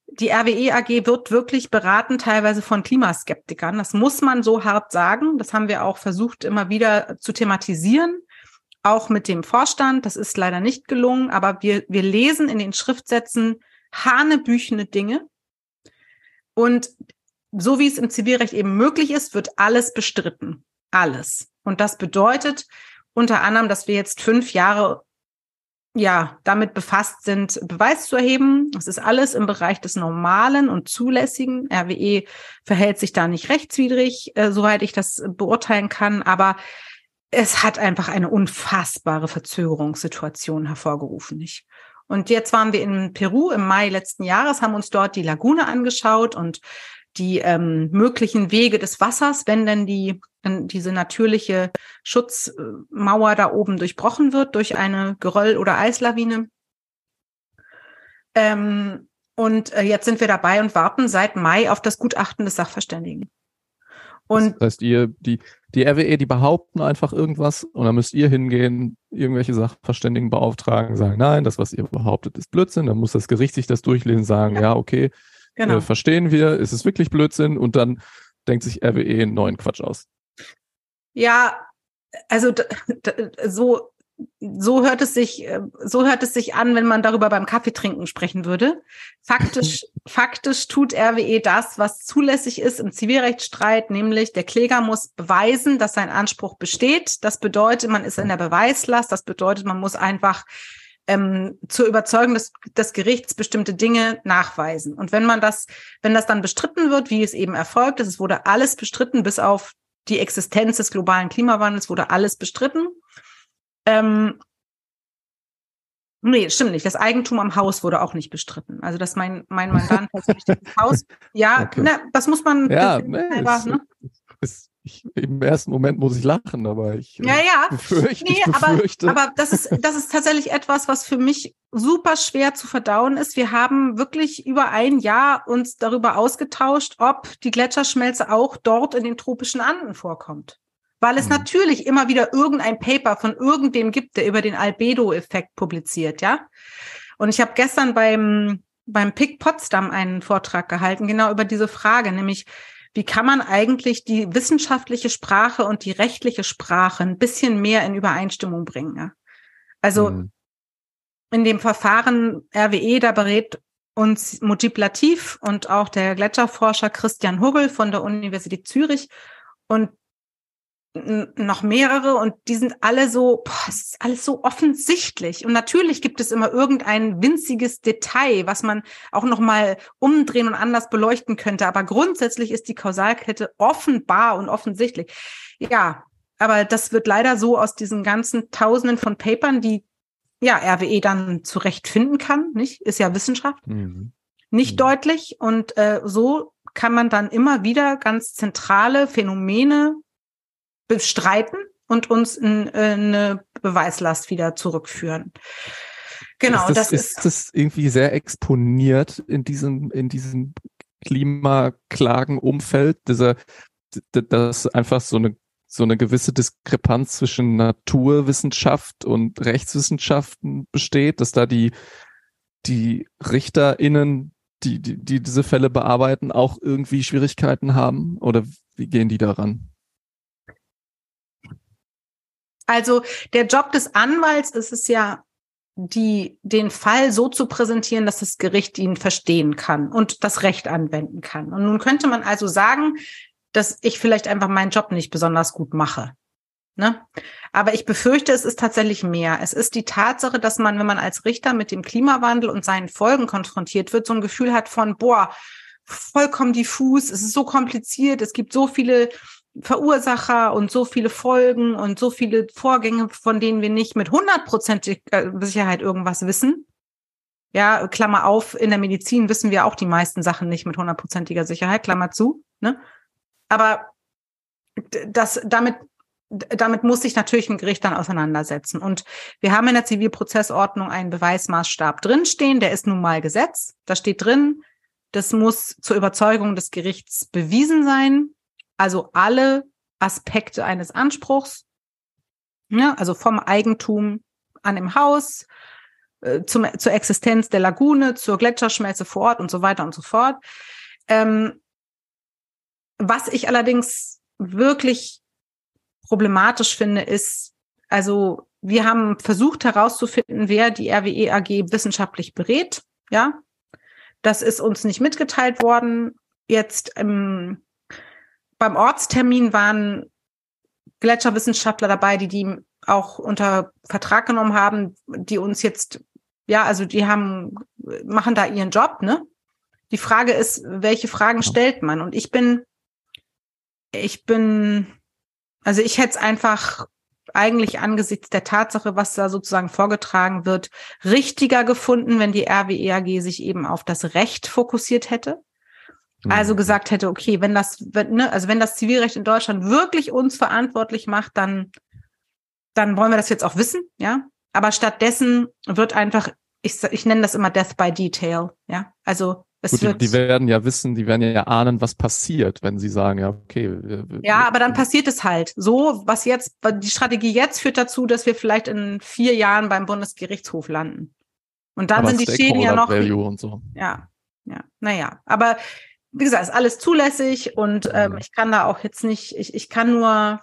die RWE AG wird wirklich beraten, teilweise von Klimaskeptikern. Das muss man so hart sagen. Das haben wir auch versucht, immer wieder zu thematisieren. Auch mit dem Vorstand. Das ist leider nicht gelungen, aber wir, wir lesen in den Schriftsätzen hanebüchene Dinge. Und so wie es im Zivilrecht eben möglich ist, wird alles bestritten. Alles. Und das bedeutet unter anderem, dass wir jetzt fünf Jahre ja, damit befasst sind, Beweis zu erheben. Das ist alles im Bereich des Normalen und Zulässigen. RWE verhält sich da nicht rechtswidrig, äh, soweit ich das beurteilen kann, aber es hat einfach eine unfassbare Verzögerungssituation hervorgerufen, nicht? Und jetzt waren wir in Peru im Mai letzten Jahres, haben uns dort die Lagune angeschaut und die ähm, möglichen Wege des Wassers, wenn denn die diese natürliche Schutzmauer da oben durchbrochen wird durch eine Geröll- oder Eislawine. Ähm, und äh, jetzt sind wir dabei und warten seit Mai auf das Gutachten des Sachverständigen. Und das heißt, ihr, die, die RWE, die behaupten einfach irgendwas und dann müsst ihr hingehen, irgendwelche Sachverständigen beauftragen, sagen, nein, das, was ihr behauptet, ist Blödsinn. Dann muss das Gericht sich das durchlesen, sagen, ja, ja okay, genau. äh, verstehen wir, ist es wirklich Blödsinn und dann denkt sich RWE einen neuen Quatsch aus. Ja, also so so hört es sich äh, so hört es sich an, wenn man darüber beim Kaffeetrinken sprechen würde. Faktisch *laughs* faktisch tut RWE das, was zulässig ist im Zivilrechtsstreit, nämlich der Kläger muss beweisen, dass sein Anspruch besteht. Das bedeutet, man ist in der Beweislast. Das bedeutet, man muss einfach ähm, zur Überzeugung des, des Gerichts bestimmte Dinge nachweisen. Und wenn man das, wenn das dann bestritten wird, wie es eben erfolgt ist, es wurde alles bestritten, bis auf die Existenz des globalen Klimawandels wurde alles bestritten. Ähm, nee, stimmt nicht. Das Eigentum am Haus wurde auch nicht bestritten. Also, dass mein, mein Mandant *laughs* tatsächlich das Haus, ja, okay. ne, das muss man ja, nee, selber, ist, ne? Ist, ich, im ersten Moment muss ich lachen, aber ich ja, ja. befürchte, nee, ich befürchte. Aber, aber das, ist, das ist tatsächlich etwas, was für mich super schwer zu verdauen ist. Wir haben wirklich über ein Jahr uns darüber ausgetauscht, ob die Gletscherschmelze auch dort in den tropischen Anden vorkommt. Weil es mhm. natürlich immer wieder irgendein Paper von irgendwem gibt, der über den Albedo-Effekt publiziert, ja. Und ich habe gestern beim, beim PIC Potsdam einen Vortrag gehalten, genau über diese Frage, nämlich wie kann man eigentlich die wissenschaftliche Sprache und die rechtliche Sprache ein bisschen mehr in Übereinstimmung bringen? Also mhm. in dem Verfahren RWE, da berät uns Mujib Latif und auch der Gletscherforscher Christian Huggel von der Universität Zürich. Und noch mehrere und die sind alle so, boah, es ist alles so offensichtlich. Und natürlich gibt es immer irgendein winziges Detail, was man auch noch mal umdrehen und anders beleuchten könnte. Aber grundsätzlich ist die Kausalkette offenbar und offensichtlich. Ja, aber das wird leider so aus diesen ganzen Tausenden von Papern, die ja RWE dann zurecht finden kann, nicht? Ist ja Wissenschaft. Mhm. Nicht mhm. deutlich und äh, so kann man dann immer wieder ganz zentrale Phänomene bestreiten und uns in, in äh, eine Beweislast wieder zurückführen. Genau, ist das, das ist, ist das irgendwie sehr exponiert in diesem in diesem Klimaklagenumfeld, dieser dass einfach so eine so eine gewisse Diskrepanz zwischen Naturwissenschaft und Rechtswissenschaften besteht, dass da die die RichterInnen, die, die, die diese Fälle bearbeiten, auch irgendwie Schwierigkeiten haben? Oder wie gehen die daran? Also der Job des Anwalts ist es ja, die, den Fall so zu präsentieren, dass das Gericht ihn verstehen kann und das Recht anwenden kann. Und nun könnte man also sagen, dass ich vielleicht einfach meinen Job nicht besonders gut mache. Ne? Aber ich befürchte, es ist tatsächlich mehr. Es ist die Tatsache, dass man, wenn man als Richter mit dem Klimawandel und seinen Folgen konfrontiert wird, so ein Gefühl hat von, boah, vollkommen diffus, es ist so kompliziert, es gibt so viele Verursacher und so viele Folgen und so viele Vorgänge, von denen wir nicht mit hundertprozentiger Sicherheit irgendwas wissen. Ja, Klammer auf, in der Medizin wissen wir auch die meisten Sachen nicht mit hundertprozentiger Sicherheit, Klammer zu. Ne? Aber das, damit, damit muss sich natürlich ein Gericht dann auseinandersetzen. Und wir haben in der Zivilprozessordnung einen Beweismaßstab drinstehen, der ist nun mal Gesetz. Da steht drin, das muss zur Überzeugung des Gerichts bewiesen sein. Also alle Aspekte eines Anspruchs, ja, also vom Eigentum an dem Haus, äh, zum, zur Existenz der Lagune, zur Gletscherschmelze vor Ort und so weiter und so fort. Ähm, was ich allerdings wirklich problematisch finde, ist, also wir haben versucht herauszufinden, wer die RWE AG wissenschaftlich berät. Ja, das ist uns nicht mitgeteilt worden. Jetzt im beim Ortstermin waren Gletscherwissenschaftler dabei, die die auch unter Vertrag genommen haben, die uns jetzt, ja, also die haben, machen da ihren Job, ne? Die Frage ist, welche Fragen stellt man? Und ich bin, ich bin, also ich hätte es einfach eigentlich angesichts der Tatsache, was da sozusagen vorgetragen wird, richtiger gefunden, wenn die RWEAG sich eben auf das Recht fokussiert hätte. Also mhm. gesagt hätte, okay, wenn das, wenn, ne, also wenn das Zivilrecht in Deutschland wirklich uns verantwortlich macht, dann, dann wollen wir das jetzt auch wissen, ja. Aber stattdessen wird einfach, ich, ich nenne das immer Death by Detail, ja. Also es Gut, wird, die, die werden ja wissen, die werden ja ahnen, was passiert, wenn sie sagen, ja, okay. Wir, ja, aber dann passiert es halt. So, was jetzt, die Strategie jetzt führt dazu, dass wir vielleicht in vier Jahren beim Bundesgerichtshof landen. Und dann sind die Schäden ja noch. Value und so. Ja, ja, naja. Aber wie gesagt, ist alles zulässig und ähm, mhm. ich kann da auch jetzt nicht, ich, ich kann nur,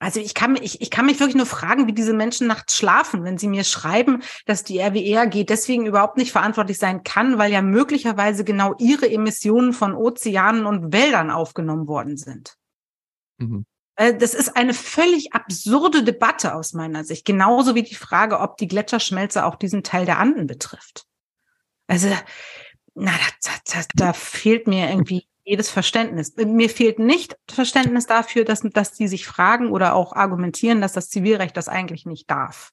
also ich kann, ich, ich kann mich wirklich nur fragen, wie diese Menschen nachts schlafen, wenn sie mir schreiben, dass die RWEAG deswegen überhaupt nicht verantwortlich sein kann, weil ja möglicherweise genau ihre Emissionen von Ozeanen und Wäldern aufgenommen worden sind. Mhm. Äh, das ist eine völlig absurde Debatte aus meiner Sicht. Genauso wie die Frage, ob die Gletscherschmelze auch diesen Teil der Anden betrifft. Also na, da, da, da fehlt mir irgendwie jedes Verständnis. Mir fehlt nicht Verständnis dafür, dass, dass die sich fragen oder auch argumentieren, dass das Zivilrecht das eigentlich nicht darf.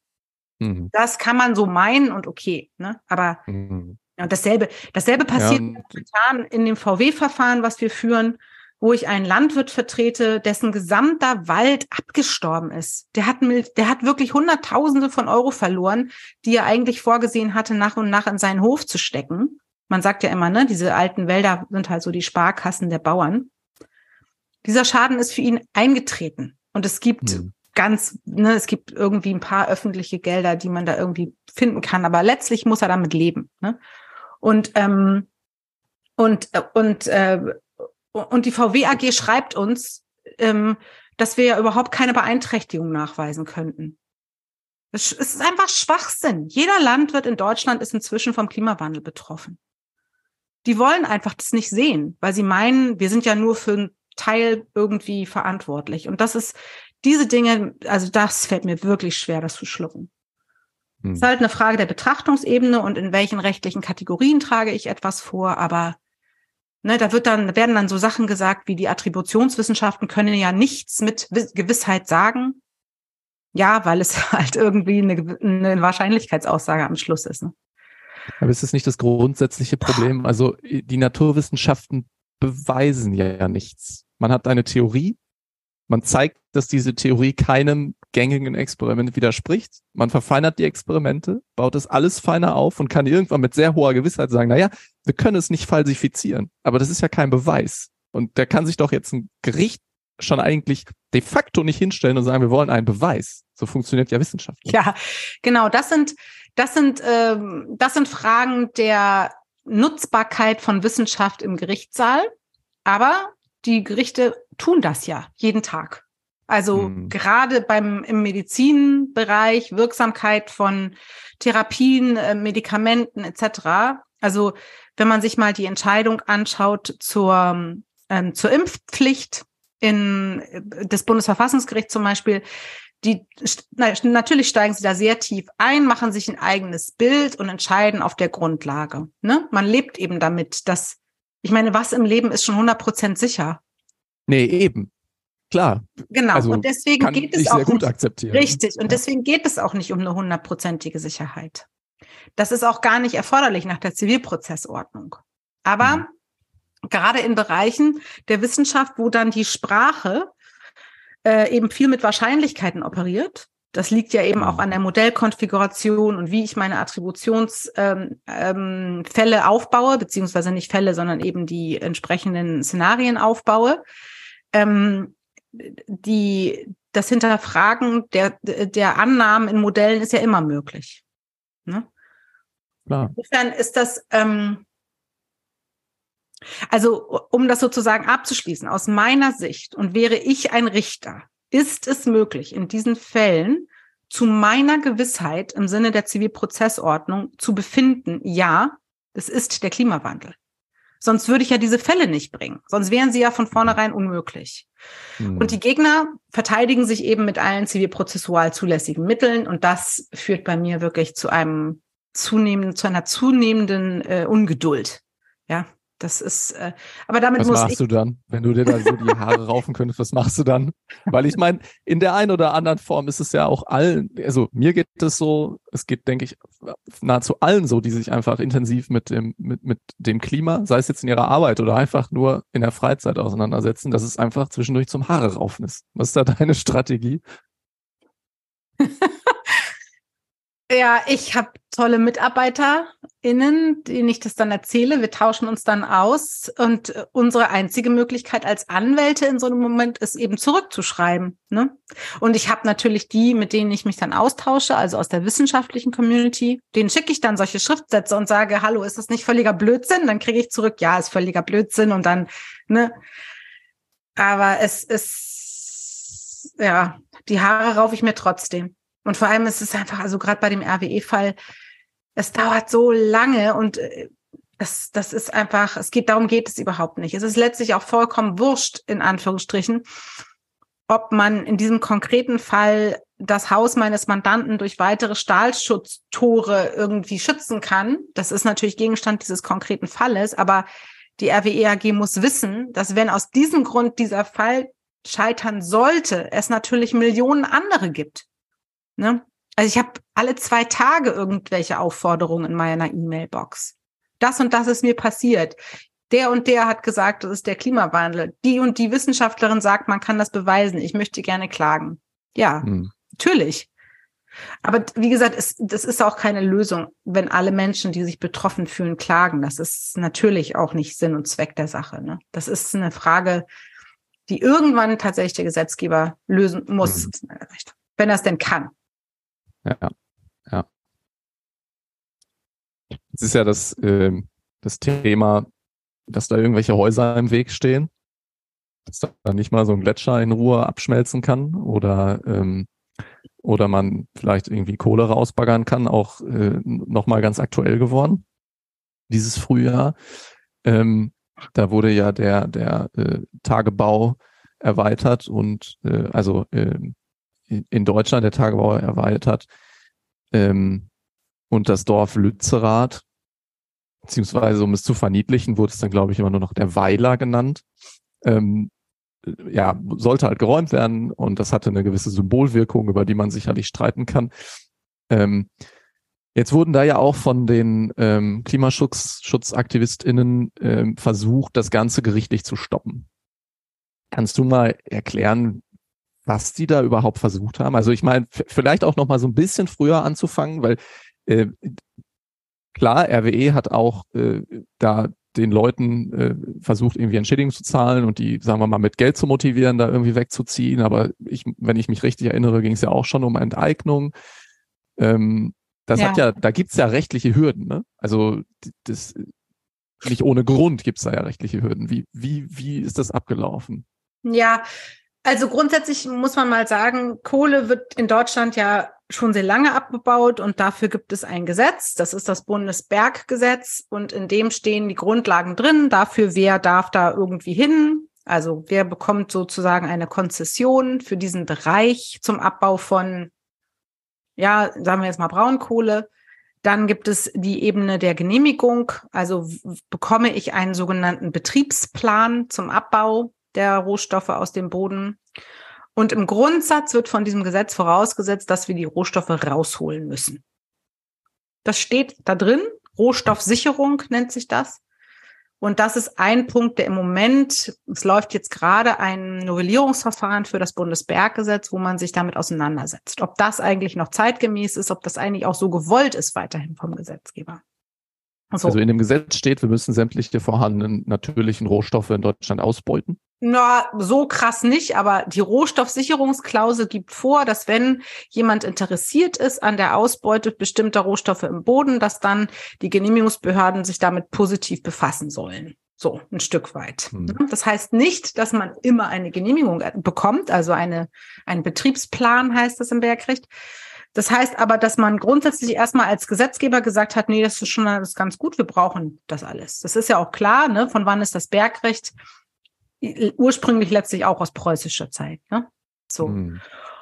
Mhm. Das kann man so meinen und okay, ne? Aber mhm. ja, dasselbe, dasselbe passiert ja, in dem VW-Verfahren, was wir führen, wo ich einen Landwirt vertrete, dessen gesamter Wald abgestorben ist. Der hat, der hat wirklich Hunderttausende von Euro verloren, die er eigentlich vorgesehen hatte, nach und nach in seinen Hof zu stecken man sagt ja immer, ne, diese alten Wälder sind halt so die Sparkassen der Bauern. Dieser Schaden ist für ihn eingetreten. Und es gibt mhm. ganz, ne, es gibt irgendwie ein paar öffentliche Gelder, die man da irgendwie finden kann, aber letztlich muss er damit leben. Ne? Und, ähm, und, und, äh, und die VW AG schreibt uns, ähm, dass wir ja überhaupt keine Beeinträchtigung nachweisen könnten. Es ist einfach Schwachsinn. Jeder Landwirt in Deutschland ist inzwischen vom Klimawandel betroffen die wollen einfach das nicht sehen, weil sie meinen, wir sind ja nur für einen Teil irgendwie verantwortlich. Und das ist diese Dinge, also das fällt mir wirklich schwer, das zu schlucken. Hm. Es ist halt eine Frage der Betrachtungsebene und in welchen rechtlichen Kategorien trage ich etwas vor, aber ne, da wird dann, werden dann so Sachen gesagt, wie die Attributionswissenschaften können ja nichts mit Gewissheit sagen. Ja, weil es *laughs* halt irgendwie eine, eine Wahrscheinlichkeitsaussage am Schluss ist. Ne? Aber ist das nicht das grundsätzliche Problem? Also die Naturwissenschaften beweisen ja nichts. Man hat eine Theorie, man zeigt, dass diese Theorie keinem gängigen Experiment widerspricht. Man verfeinert die Experimente, baut es alles feiner auf und kann irgendwann mit sehr hoher Gewissheit sagen, naja, wir können es nicht falsifizieren. Aber das ist ja kein Beweis. Und da kann sich doch jetzt ein Gericht schon eigentlich de facto nicht hinstellen und sagen, wir wollen einen Beweis. So funktioniert ja Wissenschaft. Ja, genau. Das sind, das sind, ähm, das sind Fragen der Nutzbarkeit von Wissenschaft im Gerichtssaal. Aber die Gerichte tun das ja jeden Tag. Also hm. gerade beim im Medizinbereich Wirksamkeit von Therapien, äh, Medikamenten etc. Also wenn man sich mal die Entscheidung anschaut zur ähm, zur Impfpflicht in äh, des Bundesverfassungsgerichts zum Beispiel, die na, natürlich steigen sie da sehr tief ein, machen sich ein eigenes Bild und entscheiden auf der Grundlage. Ne? Man lebt eben damit, dass ich meine, was im Leben ist schon 100% sicher? Nee, eben. Klar. Genau. Also und deswegen geht es auch sehr gut akzeptieren. Richtig. Und ja. deswegen geht es auch nicht um eine hundertprozentige Sicherheit. Das ist auch gar nicht erforderlich nach der Zivilprozessordnung. Aber mhm. gerade in Bereichen der Wissenschaft, wo dann die Sprache äh, eben viel mit Wahrscheinlichkeiten operiert, das liegt ja eben auch mhm. an der Modellkonfiguration und wie ich meine Attributionsfälle ähm, ähm, aufbaue, beziehungsweise nicht Fälle, sondern eben die entsprechenden Szenarien aufbaue. Ähm, die, das Hinterfragen der, der Annahmen in Modellen ist ja immer möglich. Ne? Klar. Insofern ist das, ähm, also um das sozusagen abzuschließen, aus meiner Sicht und wäre ich ein Richter, ist es möglich, in diesen Fällen zu meiner Gewissheit im Sinne der Zivilprozessordnung zu befinden, ja, das ist der Klimawandel. Sonst würde ich ja diese Fälle nicht bringen. Sonst wären sie ja von vornherein unmöglich. Mhm. Und die Gegner verteidigen sich eben mit allen zivilprozessual zulässigen Mitteln. Und das führt bei mir wirklich zu einem zunehmenden, zu einer zunehmenden äh, Ungeduld. Ja, das ist, äh, aber damit was muss machst ich du dann, wenn du dir da so die *laughs* Haare raufen könntest? Was machst du dann? Weil ich meine, in der einen oder anderen Form ist es ja auch allen, also mir geht es so, es geht, denke ich, nahezu allen so, die sich einfach intensiv mit dem mit mit dem Klima, sei es jetzt in ihrer Arbeit oder einfach nur in der Freizeit auseinandersetzen, dass es einfach zwischendurch zum Haare raufen ist. Was ist da deine Strategie? *laughs* Ja, ich habe tolle MitarbeiterInnen, denen ich das dann erzähle. Wir tauschen uns dann aus. Und äh, unsere einzige Möglichkeit als Anwälte in so einem Moment ist eben zurückzuschreiben. Ne? Und ich habe natürlich die, mit denen ich mich dann austausche, also aus der wissenschaftlichen Community. Denen schicke ich dann solche Schriftsätze und sage, hallo, ist das nicht völliger Blödsinn? Dann kriege ich zurück, ja, ist völliger Blödsinn. Und dann, ne? Aber es ist, ja, die Haare raufe ich mir trotzdem. Und vor allem ist es einfach, also gerade bei dem RWE-Fall, es dauert so lange und äh, das, das ist einfach, es geht, darum geht es überhaupt nicht. Es ist letztlich auch vollkommen wurscht, in Anführungsstrichen, ob man in diesem konkreten Fall das Haus meines Mandanten durch weitere Stahlschutztore irgendwie schützen kann. Das ist natürlich Gegenstand dieses konkreten Falles, aber die RWE AG muss wissen, dass wenn aus diesem Grund dieser Fall scheitern sollte, es natürlich Millionen andere gibt. Ne? Also ich habe alle zwei Tage irgendwelche Aufforderungen in meiner E-Mail-Box. Das und das ist mir passiert. Der und der hat gesagt, das ist der Klimawandel. Die und die Wissenschaftlerin sagt, man kann das beweisen. Ich möchte gerne klagen. Ja, hm. natürlich. Aber wie gesagt, es, das ist auch keine Lösung, wenn alle Menschen, die sich betroffen fühlen, klagen. Das ist natürlich auch nicht Sinn und Zweck der Sache. Ne? Das ist eine Frage, die irgendwann tatsächlich der Gesetzgeber lösen muss, hm. wenn er es denn kann. Ja, ja. Es ist ja das, äh, das Thema, dass da irgendwelche Häuser im Weg stehen, dass da nicht mal so ein Gletscher in Ruhe abschmelzen kann oder ähm, oder man vielleicht irgendwie Kohle rausbaggern kann, auch äh, nochmal ganz aktuell geworden, dieses Frühjahr. Ähm, Da wurde ja der, der äh, Tagebau erweitert und äh, also äh, in Deutschland der Tagebau erweitert ähm, und das Dorf Lützerath, beziehungsweise um es zu verniedlichen, wurde es dann, glaube ich, immer nur noch der Weiler genannt. Ähm, ja, sollte halt geräumt werden und das hatte eine gewisse Symbolwirkung, über die man sicherlich streiten kann. Ähm, jetzt wurden da ja auch von den ähm, KlimaschutzaktivistInnen ähm, versucht, das Ganze gerichtlich zu stoppen. Kannst du mal erklären, was die da überhaupt versucht haben? Also ich meine, vielleicht auch noch mal so ein bisschen früher anzufangen, weil äh, klar, RWE hat auch äh, da den Leuten äh, versucht, irgendwie Entschädigung zu zahlen und die, sagen wir mal, mit Geld zu motivieren, da irgendwie wegzuziehen. Aber ich, wenn ich mich richtig erinnere, ging es ja auch schon um Enteignung. Ähm, das ja. hat ja, da gibt's ja rechtliche Hürden, ne? Also das nicht ohne Grund gibt's da ja rechtliche Hürden. Wie, wie, wie ist das abgelaufen? Ja, also grundsätzlich muss man mal sagen, Kohle wird in Deutschland ja schon sehr lange abgebaut und dafür gibt es ein Gesetz. Das ist das Bundesberggesetz und in dem stehen die Grundlagen drin dafür, wer darf da irgendwie hin. Also wer bekommt sozusagen eine Konzession für diesen Bereich zum Abbau von, ja, sagen wir jetzt mal Braunkohle. Dann gibt es die Ebene der Genehmigung. Also bekomme ich einen sogenannten Betriebsplan zum Abbau der Rohstoffe aus dem Boden. Und im Grundsatz wird von diesem Gesetz vorausgesetzt, dass wir die Rohstoffe rausholen müssen. Das steht da drin. Rohstoffsicherung nennt sich das. Und das ist ein Punkt, der im Moment, es läuft jetzt gerade ein Novellierungsverfahren für das Bundesberggesetz, wo man sich damit auseinandersetzt. Ob das eigentlich noch zeitgemäß ist, ob das eigentlich auch so gewollt ist weiterhin vom Gesetzgeber. So. Also in dem Gesetz steht, wir müssen sämtliche vorhandenen natürlichen Rohstoffe in Deutschland ausbeuten. Na, so krass nicht, aber die Rohstoffsicherungsklausel gibt vor, dass wenn jemand interessiert ist an der Ausbeute bestimmter Rohstoffe im Boden, dass dann die Genehmigungsbehörden sich damit positiv befassen sollen. So, ein Stück weit. Hm. Das heißt nicht, dass man immer eine Genehmigung bekommt, also eine, ein Betriebsplan heißt das im Bergrecht, das heißt aber, dass man grundsätzlich erstmal als Gesetzgeber gesagt hat, nee, das ist schon alles ganz gut, wir brauchen das alles. Das ist ja auch klar, ne? Von wann ist das Bergrecht? Ursprünglich letztlich auch aus preußischer Zeit, ne? So. Mhm.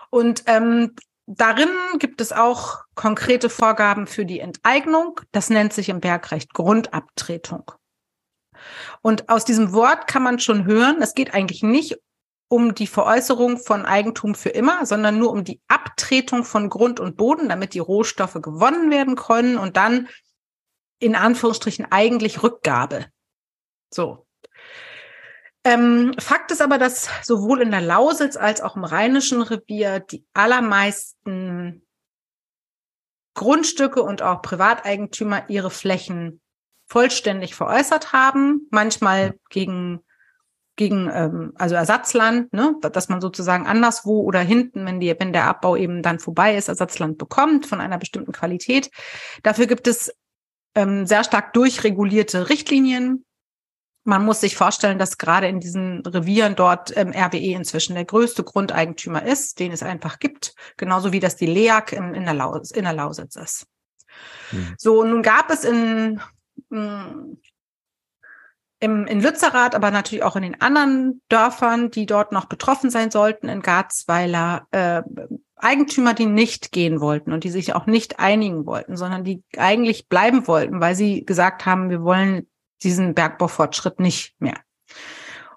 Und ähm, darin gibt es auch konkrete Vorgaben für die Enteignung. Das nennt sich im Bergrecht Grundabtretung. Und aus diesem Wort kann man schon hören, es geht eigentlich nicht um die Veräußerung von Eigentum für immer, sondern nur um die Abtretung von Grund und Boden, damit die Rohstoffe gewonnen werden können und dann in Anführungsstrichen eigentlich Rückgabe. So. Ähm, Fakt ist aber, dass sowohl in der Lausitz als auch im Rheinischen Revier die allermeisten Grundstücke und auch Privateigentümer ihre Flächen vollständig veräußert haben, manchmal gegen gegen ähm, also Ersatzland, ne, dass man sozusagen anderswo oder hinten, wenn die, wenn der Abbau eben dann vorbei ist, Ersatzland bekommt von einer bestimmten Qualität. Dafür gibt es ähm, sehr stark durchregulierte Richtlinien. Man muss sich vorstellen, dass gerade in diesen Revieren dort ähm, RWE inzwischen der größte Grundeigentümer ist, den es einfach gibt, genauso wie das die LEAG in, in, der, Laus, in der Lausitz ist. Mhm. So, nun gab es in mh, hm, im, in Lützerath, aber natürlich auch in den anderen Dörfern, die dort noch betroffen sein sollten, in Garzweiler, äh, Eigentümer, die nicht gehen wollten und die sich auch nicht einigen wollten, sondern die eigentlich bleiben wollten, weil sie gesagt haben, wir wollen diesen Bergbaufortschritt nicht mehr.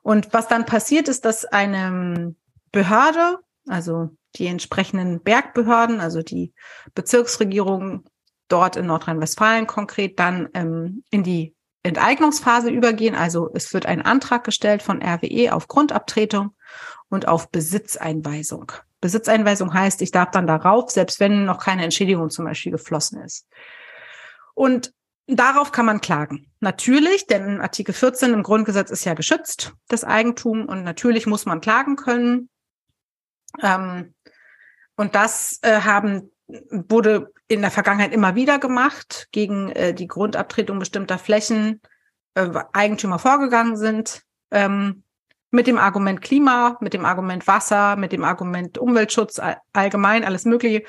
Und was dann passiert ist, dass eine Behörde, also die entsprechenden Bergbehörden, also die Bezirksregierung dort in Nordrhein-Westfalen konkret, dann ähm, in die Enteignungsphase übergehen. Also es wird ein Antrag gestellt von RWE auf Grundabtretung und auf Besitzeinweisung. Besitzeinweisung heißt, ich darf dann darauf, selbst wenn noch keine Entschädigung zum Beispiel geflossen ist. Und darauf kann man klagen. Natürlich, denn Artikel 14 im Grundgesetz ist ja geschützt, das Eigentum, und natürlich muss man klagen können. Ähm, und das äh, haben wurde in der Vergangenheit immer wieder gemacht, gegen äh, die Grundabtretung bestimmter Flächen äh, Eigentümer vorgegangen sind, ähm, mit dem Argument Klima, mit dem Argument Wasser, mit dem Argument Umweltschutz allgemein, alles Mögliche.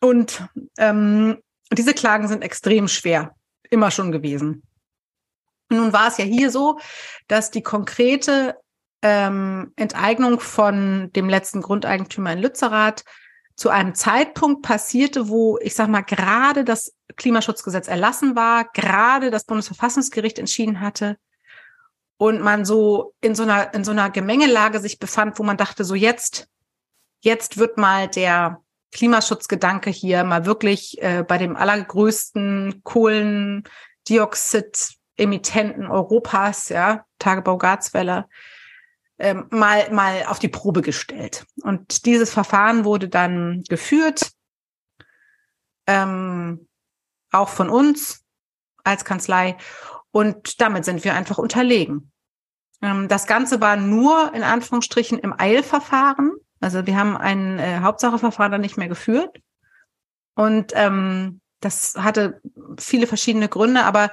Und ähm, diese Klagen sind extrem schwer, immer schon gewesen. Nun war es ja hier so, dass die konkrete ähm, Enteignung von dem letzten Grundeigentümer in Lützerath zu einem Zeitpunkt passierte, wo ich sag mal gerade das Klimaschutzgesetz erlassen war, gerade das Bundesverfassungsgericht entschieden hatte und man so in so einer in so einer Gemengelage sich befand, wo man dachte, so jetzt jetzt wird mal der Klimaschutzgedanke hier mal wirklich äh, bei dem allergrößten Kohlendioxid-Emittenten Europas, ja, Tagebau Garzwelle, ähm, mal, mal auf die Probe gestellt. Und dieses Verfahren wurde dann geführt, ähm, auch von uns als Kanzlei. Und damit sind wir einfach unterlegen. Ähm, das Ganze war nur in Anführungsstrichen im Eilverfahren. Also wir haben ein äh, Hauptsacheverfahren dann nicht mehr geführt. Und ähm, das hatte viele verschiedene Gründe, aber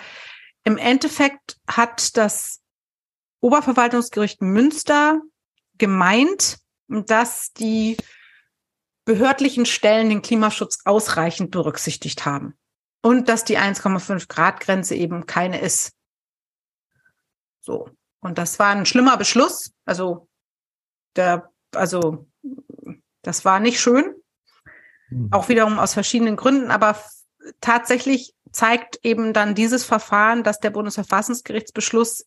im Endeffekt hat das Oberverwaltungsgericht Münster gemeint, dass die behördlichen Stellen den Klimaschutz ausreichend berücksichtigt haben und dass die 1,5 Grad Grenze eben keine ist. So. Und das war ein schlimmer Beschluss. Also, der, also, das war nicht schön. Mhm. Auch wiederum aus verschiedenen Gründen. Aber tatsächlich zeigt eben dann dieses Verfahren, dass der Bundesverfassungsgerichtsbeschluss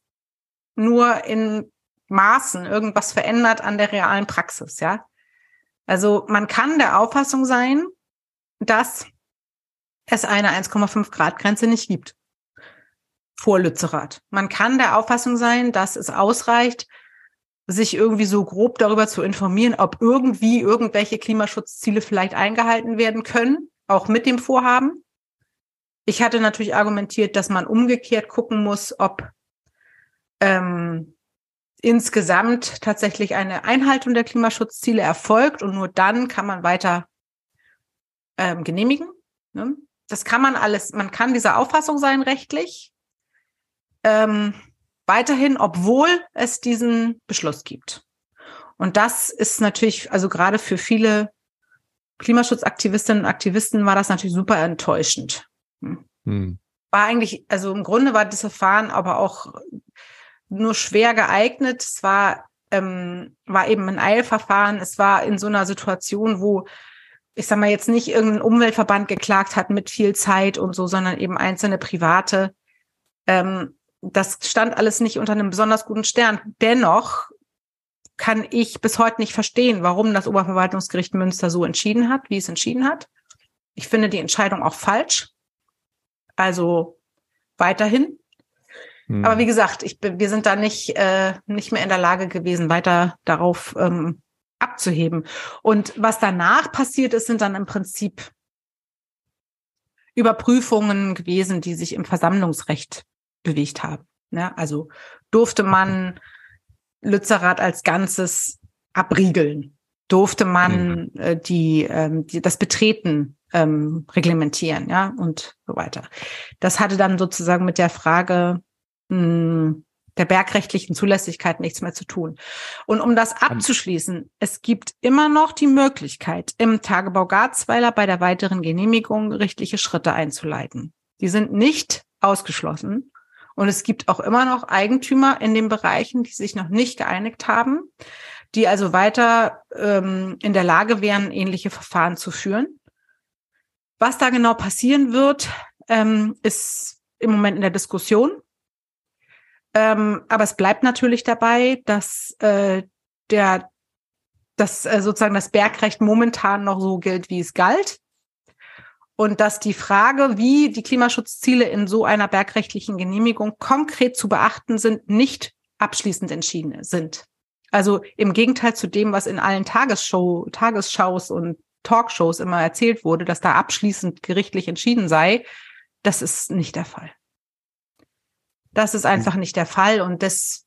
nur in Maßen irgendwas verändert an der realen Praxis, ja. Also man kann der Auffassung sein, dass es eine 1,5 Grad Grenze nicht gibt vor Lützerath. Man kann der Auffassung sein, dass es ausreicht, sich irgendwie so grob darüber zu informieren, ob irgendwie irgendwelche Klimaschutzziele vielleicht eingehalten werden können, auch mit dem Vorhaben. Ich hatte natürlich argumentiert, dass man umgekehrt gucken muss, ob ähm, insgesamt tatsächlich eine Einhaltung der Klimaschutzziele erfolgt und nur dann kann man weiter ähm, genehmigen. Ne? Das kann man alles, man kann dieser Auffassung sein rechtlich. Ähm, weiterhin, obwohl es diesen Beschluss gibt. Und das ist natürlich, also gerade für viele Klimaschutzaktivistinnen und Aktivisten war das natürlich super enttäuschend. Hm. hm. War eigentlich, also im Grunde war das Verfahren aber auch nur schwer geeignet. Es war, ähm, war eben ein Eilverfahren. Es war in so einer Situation, wo ich sag mal jetzt nicht irgendein Umweltverband geklagt hat mit viel Zeit und so, sondern eben einzelne Private. Ähm, das stand alles nicht unter einem besonders guten Stern. Dennoch kann ich bis heute nicht verstehen, warum das Oberverwaltungsgericht Münster so entschieden hat, wie es entschieden hat. Ich finde die Entscheidung auch falsch. Also weiterhin hm. Aber wie gesagt, ich, wir sind da nicht, äh, nicht mehr in der Lage gewesen, weiter darauf ähm, abzuheben. Und was danach passiert ist, sind dann im Prinzip Überprüfungen gewesen, die sich im Versammlungsrecht bewegt haben. Ne? also durfte man Lützerath als Ganzes abriegeln? Durfte man mhm. äh, die, ähm, die, das Betreten ähm, reglementieren, ja, und so weiter. Das hatte dann sozusagen mit der Frage hm, der bergrechtlichen Zulässigkeit nichts mehr zu tun. Und um das abzuschließen, es gibt immer noch die Möglichkeit, im Tagebau Garzweiler bei der weiteren Genehmigung gerichtliche Schritte einzuleiten. Die sind nicht ausgeschlossen. Und es gibt auch immer noch Eigentümer in den Bereichen, die sich noch nicht geeinigt haben, die also weiter ähm, in der Lage wären, ähnliche Verfahren zu führen. Was da genau passieren wird, ähm, ist im Moment in der Diskussion. Ähm, aber es bleibt natürlich dabei, dass äh, der, dass äh, sozusagen das Bergrecht momentan noch so gilt, wie es galt. Und dass die Frage, wie die Klimaschutzziele in so einer bergrechtlichen Genehmigung konkret zu beachten sind, nicht abschließend entschieden sind. Also im Gegenteil zu dem, was in allen Tagesshow, Tagesschaus und Talkshows immer erzählt wurde, dass da abschließend gerichtlich entschieden sei, das ist nicht der Fall. Das ist einfach nicht der Fall und das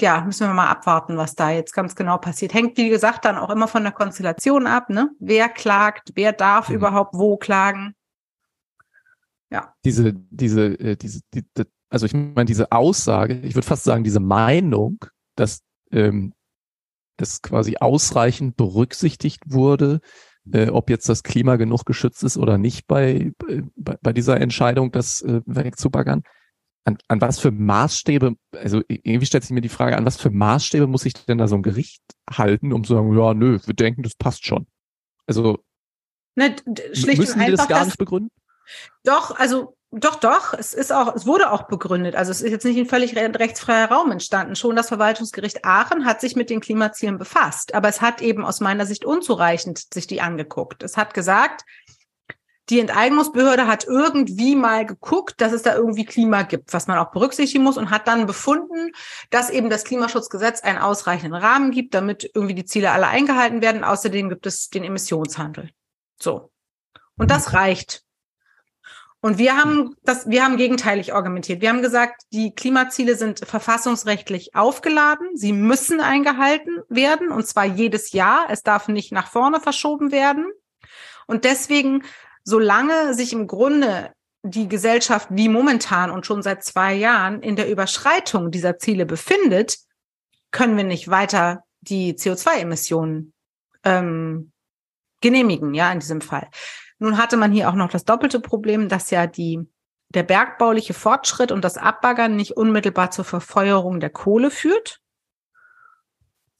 ja, müssen wir mal abwarten, was da jetzt ganz genau passiert. Hängt, wie gesagt, dann auch immer von der Konstellation ab, ne? Wer klagt, wer darf mhm. überhaupt wo klagen? Ja. Diese, diese, äh, diese, die, die, also ich meine, diese Aussage, ich würde fast sagen, diese Meinung, dass ähm, das quasi ausreichend berücksichtigt wurde, äh, ob jetzt das Klima genug geschützt ist oder nicht bei, bei, bei dieser Entscheidung, das äh, wegzubaggern an, an was für Maßstäbe, also irgendwie stellt sich mir die Frage, an was für Maßstäbe muss ich denn da so ein Gericht halten, um zu sagen, ja, nö, wir denken, das passt schon. Also ne, schlicht müssen und die das einfach, gar dass- nicht begründen? Doch, also doch, doch. Es ist auch, es wurde auch begründet. Also es ist jetzt nicht ein völlig re rechtsfreier Raum entstanden. Schon das Verwaltungsgericht Aachen hat sich mit den Klimazielen befasst, aber es hat eben aus meiner Sicht unzureichend sich die angeguckt. Es hat gesagt, die Enteignungsbehörde hat irgendwie mal geguckt, dass es da irgendwie Klima gibt, was man auch berücksichtigen muss und hat dann befunden, dass eben das Klimaschutzgesetz einen ausreichenden Rahmen gibt, damit irgendwie die Ziele alle eingehalten werden. Außerdem gibt es den Emissionshandel. So. Und das reicht. Und wir haben das, wir haben gegenteilig argumentiert. Wir haben gesagt, die Klimaziele sind verfassungsrechtlich aufgeladen. Sie müssen eingehalten werden und zwar jedes Jahr. Es darf nicht nach vorne verschoben werden. Und deswegen, solange sich im Grunde die Gesellschaft wie momentan und schon seit zwei Jahren in der Überschreitung dieser Ziele befindet, können wir nicht weiter die CO2-Emissionen ähm, genehmigen, ja, in diesem Fall. Nun hatte man hier auch noch das doppelte Problem, dass ja die, der bergbauliche Fortschritt und das Abbaggern nicht unmittelbar zur Verfeuerung der Kohle führt.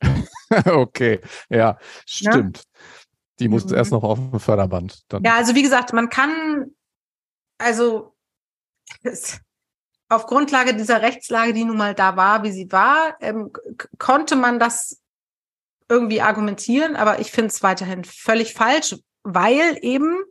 *laughs* okay, ja, stimmt. Die musste Mhm. erst noch auf dem Förderband. Dann. Ja, also wie gesagt, man kann, also auf Grundlage dieser Rechtslage, die nun mal da war, wie sie war, ähm, konnte man das irgendwie argumentieren, aber ich finde es weiterhin völlig falsch, weil eben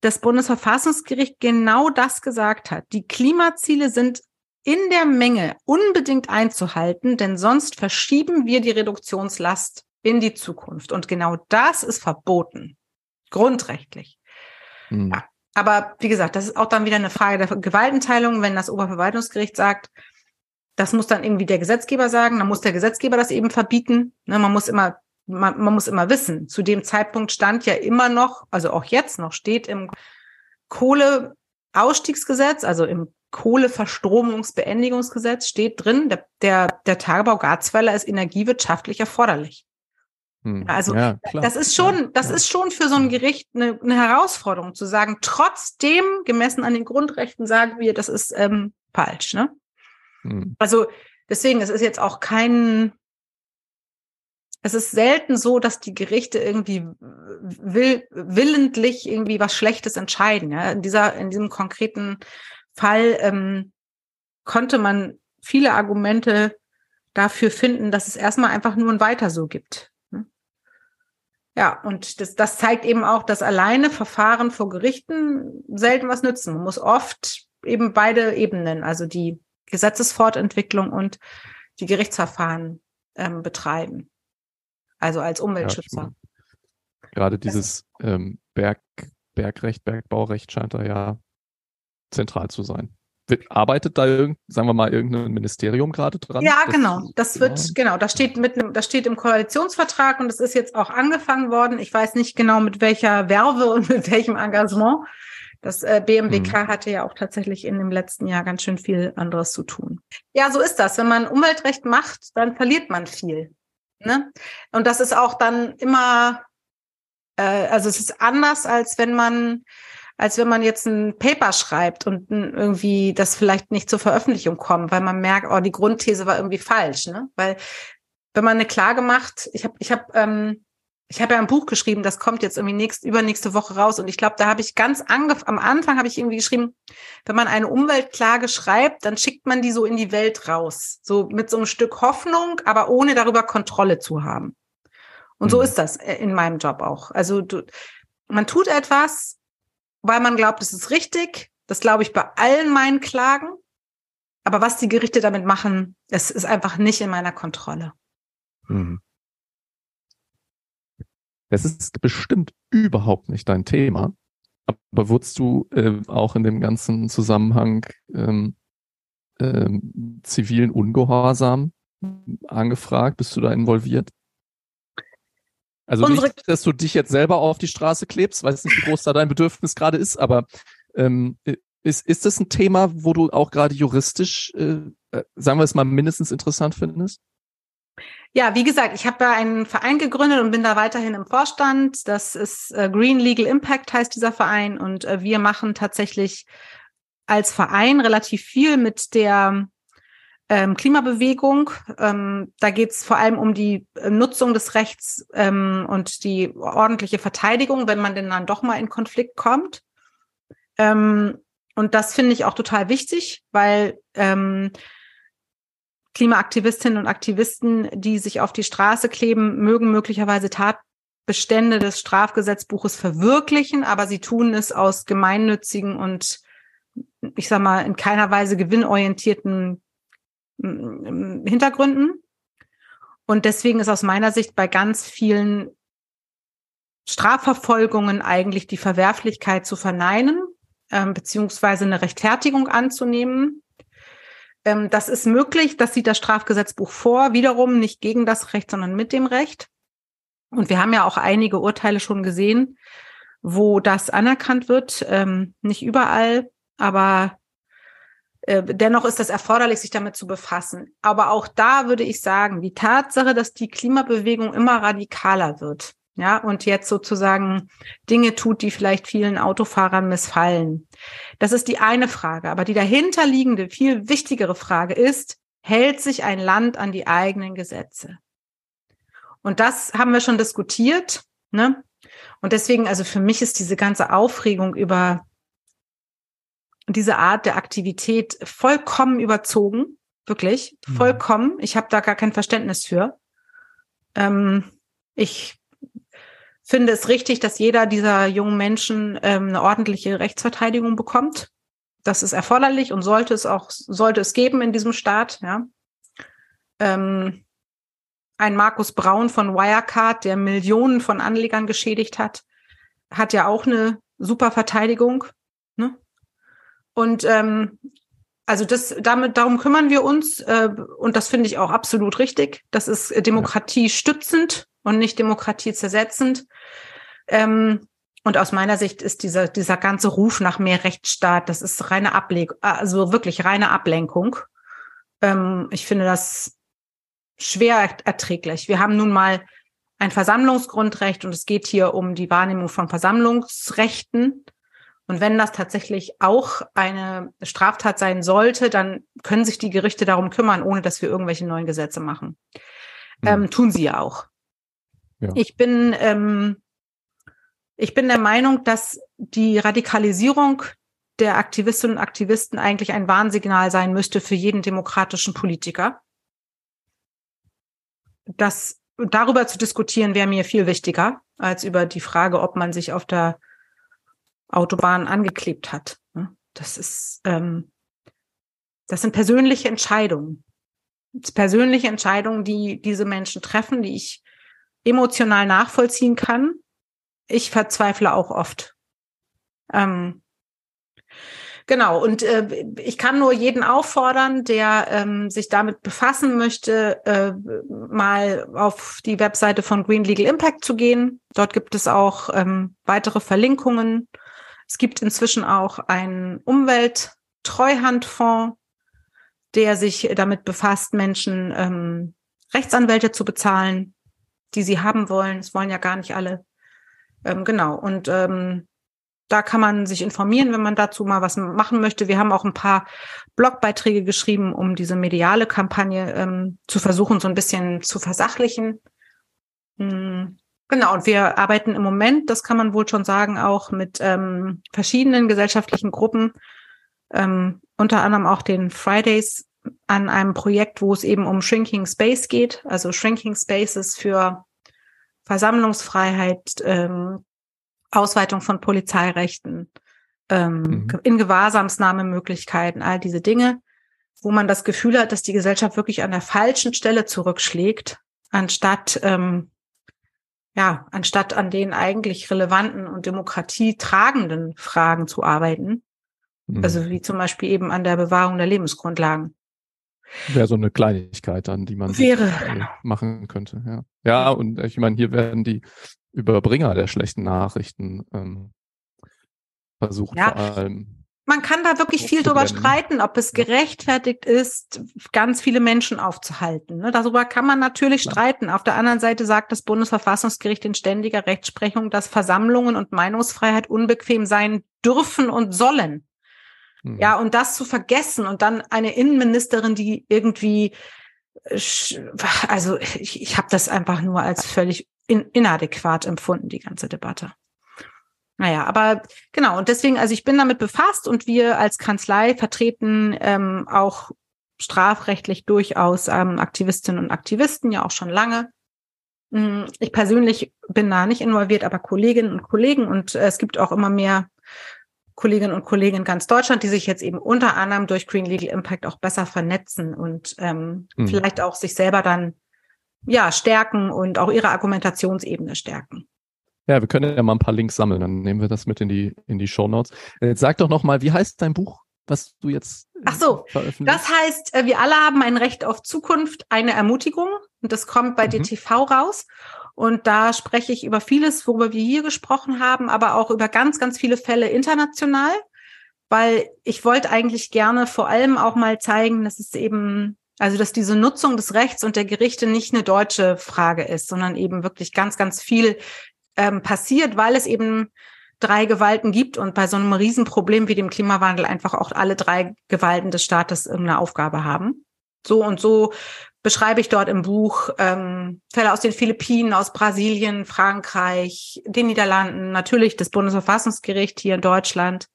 das Bundesverfassungsgericht genau das gesagt hat. Die Klimaziele sind in der Menge unbedingt einzuhalten, denn sonst verschieben wir die Reduktionslast in die Zukunft. Und genau das ist verboten. Grundrechtlich. Hm. Ja. Aber wie gesagt, das ist auch dann wieder eine Frage der Gewaltenteilung. Wenn das Oberverwaltungsgericht sagt, das muss dann irgendwie der Gesetzgeber sagen, dann muss der Gesetzgeber das eben verbieten. Ne, man muss immer, man, man muss immer wissen, zu dem Zeitpunkt stand ja immer noch, also auch jetzt noch steht im Kohleausstiegsgesetz, also im Kohleverstromungsbeendigungsgesetz steht drin, der, der, der Tagebau Garzweiler ist energiewirtschaftlich erforderlich. Hm. Also, ja. Das ist schon, das ist schon für so ein Gericht eine, eine Herausforderung zu sagen, trotzdem, gemessen an den Grundrechten, sagen wir, das ist ähm, falsch. Ne? Hm. Also deswegen, es ist jetzt auch kein, es ist selten so, dass die Gerichte irgendwie will, willentlich irgendwie was Schlechtes entscheiden. Ja? In dieser, in diesem konkreten Fall ähm, konnte man viele Argumente dafür finden, dass es erstmal einfach nur ein Weiter so gibt. Ja, und das, das zeigt eben auch, dass alleine Verfahren vor Gerichten selten was nützen. Man muss oft eben beide Ebenen, also die Gesetzesfortentwicklung und die Gerichtsverfahren ähm, betreiben. Also als Ja, Umweltschützer. ich- Gerade dieses ähm, Berg, Bergrecht, Bergbaurecht scheint da ja zentral zu sein. Arbeitet da irgend, sagen wir mal, irgendein Ministerium gerade dran? Ja, Das- genau. Das wird, genau, das steht mit einem, das steht im Koalitionsvertrag und das ist jetzt auch angefangen worden. Ich weiß nicht genau mit welcher Werbe und *laughs* mit welchem Engagement. Das äh, BMWK hatte ja auch tatsächlich in dem letzten Jahr ganz schön viel anderes zu tun. Ja, so ist das. Wenn man Umweltrecht macht, dann verliert man viel. Ne? Und das ist auch dann immer, äh, also es ist anders, als wenn man als wenn man jetzt ein Paper schreibt und irgendwie das vielleicht nicht zur Veröffentlichung kommt, weil man merkt, oh, die Grundthese war irgendwie falsch, ne? Weil wenn man eine Klage macht, ich habe ich habe ähm, ich habe ja ein Buch geschrieben, das kommt jetzt irgendwie nächst, übernächste Woche raus und ich glaube, da habe ich ganz angef am Anfang habe ich irgendwie geschrieben, wenn man eine Umweltklage schreibt, dann schickt man die so in die Welt raus, so mit so einem Stück Hoffnung, aber ohne darüber Kontrolle zu haben. Und so Mhm. ist das äh, in meinem Job auch. Also du, man tut etwas, weil man glaubt, es ist richtig. Das glaube ich bei allen meinen Klagen. Aber was die Gerichte damit machen, das ist einfach nicht in meiner Kontrolle. Mhm. Das ist bestimmt überhaupt nicht dein Thema. Aber wurdest du äh, auch in dem ganzen Zusammenhang ähm, ähm, zivilen Ungehorsam angefragt? Bist du da involviert? Also Unsere- nicht, dass du dich jetzt selber auf die Straße klebst, weiß nicht, wie groß da dein Bedürfnis gerade ist, aber ähm, ist, ist das ein Thema, wo du auch gerade juristisch, äh, äh, sagen wir es mal, mindestens interessant findest? Ja, wie gesagt, ich habe da einen Verein gegründet und bin da weiterhin im Vorstand. Das ist äh, Green Legal Impact heißt dieser Verein und äh, wir machen tatsächlich als Verein relativ viel mit der ähm, Klimabewegung. Ähm, da geht es vor allem um die äh, Nutzung des Rechts ähm, und die ordentliche Verteidigung, wenn man denn dann doch mal in Konflikt kommt. Ähm, und das finde ich auch total wichtig, weil ähm, Klimaaktivistinnen und Aktivisten, die sich auf die Straße kleben, mögen möglicherweise Tatbestände des Strafgesetzbuches verwirklichen, aber sie tun es aus gemeinnützigen und ich sag mal in keiner Weise gewinnorientierten Hintergründen. Und deswegen ist aus meiner Sicht bei ganz vielen Strafverfolgungen eigentlich die Verwerflichkeit zu verneinen, ähm, beziehungsweise eine Rechtfertigung anzunehmen. Ähm, das ist möglich, das sieht das Strafgesetzbuch vor, wiederum nicht gegen das Recht, sondern mit dem Recht. Und wir haben ja auch einige Urteile schon gesehen, wo das anerkannt wird, ähm, nicht überall, aber dennoch ist es erforderlich, sich damit zu befassen. Aber auch da würde ich sagen, die Tatsache, dass die Klimabewegung immer radikaler wird, ja, und jetzt sozusagen Dinge tut, die vielleicht vielen Autofahrern missfallen. Das ist die eine Frage. Aber die dahinterliegende, viel wichtigere Frage ist, hält sich ein Land an die eigenen Gesetze? Und das haben wir schon diskutiert, ne? Und deswegen, also für mich ist diese ganze Aufregung über diese Art der Aktivität vollkommen überzogen, wirklich, mhm. vollkommen. Ich habe da gar kein Verständnis für. Ähm, ich finde es richtig, dass jeder dieser jungen Menschen ähm, eine ordentliche Rechtsverteidigung bekommt. Das ist erforderlich und sollte es auch, sollte es geben in diesem Staat, ja. Ähm, ein Markus Braun von Wirecard, der Millionen von Anlegern geschädigt hat, hat ja auch eine super Verteidigung. Ne? Und ähm, also das, damit, darum kümmern wir uns äh, und das finde ich auch absolut richtig. Das ist Demokratie stützend und nicht Demokratie zersetzend. Ähm, und aus meiner Sicht ist dieser, dieser ganze Ruf nach mehr Rechtsstaat, das ist reine Ablenkung, also wirklich reine Ablenkung. Ähm, ich finde das schwer erträglich. Wir haben nun mal ein Versammlungsgrundrecht und es geht hier um die Wahrnehmung von Versammlungsrechten. Und wenn das tatsächlich auch eine Straftat sein sollte, dann können sich die Gerichte darum kümmern, ohne dass wir irgendwelche neuen Gesetze machen. Mhm. Ähm, tun sie ja auch. Ja. Ich bin, ähm, ich bin der Meinung, dass die Radikalisierung der Aktivistinnen und Aktivisten eigentlich ein Warnsignal sein müsste für jeden demokratischen Politiker. Das darüber zu diskutieren wäre mir viel wichtiger als über die Frage, ob man sich auf der Autobahn angeklebt hat. Ne? Das ist, ähm, das sind persönliche Entscheidungen. Persönliche Entscheidungen, die diese Menschen treffen, die ich emotional nachvollziehen kann. Ich verzweifle auch oft. Ähm, genau, und äh, ich kann nur jeden auffordern, der ähm, sich damit befassen möchte, äh, mal auf die Webseite von Green Legal Impact zu gehen. Dort gibt es auch ähm, weitere Verlinkungen es gibt inzwischen auch einen Umwelttreuhandfonds, der sich damit befasst, Menschen ähm, Rechtsanwälte zu bezahlen, die sie haben wollen. Das wollen ja gar nicht alle. Ähm, genau. Und ähm, da kann man sich informieren, wenn man dazu mal was machen möchte. Wir haben auch ein paar Blogbeiträge geschrieben, um diese mediale Kampagne ähm, zu versuchen, so ein bisschen zu versachlichen. Hm. Genau, und wir arbeiten im Moment, das kann man wohl schon sagen, auch mit ähm, verschiedenen gesellschaftlichen Gruppen, ähm, unter anderem auch den Fridays an einem Projekt, wo es eben um Shrinking Space geht, also Shrinking Spaces für Versammlungsfreiheit, ähm, Ausweitung von Polizeirechten, ähm, mhm. in Gewahrsamsnahmemöglichkeiten, all diese Dinge, wo man das Gefühl hat, dass die Gesellschaft wirklich an der falschen Stelle zurückschlägt, anstatt ähm, ja, anstatt an den eigentlich relevanten und demokratietragenden Fragen zu arbeiten. Mhm. Also wie zum Beispiel eben an der Bewahrung der Lebensgrundlagen. Wäre so eine Kleinigkeit an, die man Wäre, genau. machen könnte. Ja. ja, und ich meine, hier werden die Überbringer der schlechten Nachrichten ähm, versucht ja. vor allem man kann da wirklich viel drüber streiten, ob es gerechtfertigt ist, ganz viele Menschen aufzuhalten. Ne? Darüber kann man natürlich streiten. Auf der anderen Seite sagt das Bundesverfassungsgericht in ständiger Rechtsprechung, dass Versammlungen und Meinungsfreiheit unbequem sein dürfen und sollen. Mhm. Ja, und das zu vergessen und dann eine Innenministerin, die irgendwie, äh, also ich, ich habe das einfach nur als völlig in, inadäquat empfunden, die ganze Debatte. Naja, aber genau, und deswegen, also ich bin damit befasst und wir als Kanzlei vertreten ähm, auch strafrechtlich durchaus ähm, Aktivistinnen und Aktivisten ja auch schon lange. Hm, ich persönlich bin da nicht involviert, aber Kolleginnen und Kollegen und äh, es gibt auch immer mehr Kolleginnen und Kollegen in ganz Deutschland, die sich jetzt eben unter anderem durch Green Legal Impact auch besser vernetzen und ähm, mhm. vielleicht auch sich selber dann ja stärken und auch ihre Argumentationsebene stärken. Ja, wir können ja mal ein paar Links sammeln, dann nehmen wir das mit in die in die Show Notes. Jetzt sag doch noch mal, wie heißt dein Buch, was du jetzt äh, Ach so, das heißt, äh, wir alle haben ein Recht auf Zukunft, eine Ermutigung und das kommt bei mhm. DTV raus. Und da spreche ich über vieles, worüber wir hier gesprochen haben, aber auch über ganz, ganz viele Fälle international, weil ich wollte eigentlich gerne vor allem auch mal zeigen, dass es eben, also dass diese Nutzung des Rechts und der Gerichte nicht eine deutsche Frage ist, sondern eben wirklich ganz, ganz viel ähm, passiert, weil es eben drei Gewalten gibt und bei so einem Riesenproblem wie dem Klimawandel einfach auch alle drei Gewalten des Staates irgendeine Aufgabe haben. So und so beschreibe ich dort im Buch ähm, Fälle aus den Philippinen, aus Brasilien, Frankreich, den Niederlanden, natürlich das Bundesverfassungsgericht hier in Deutschland.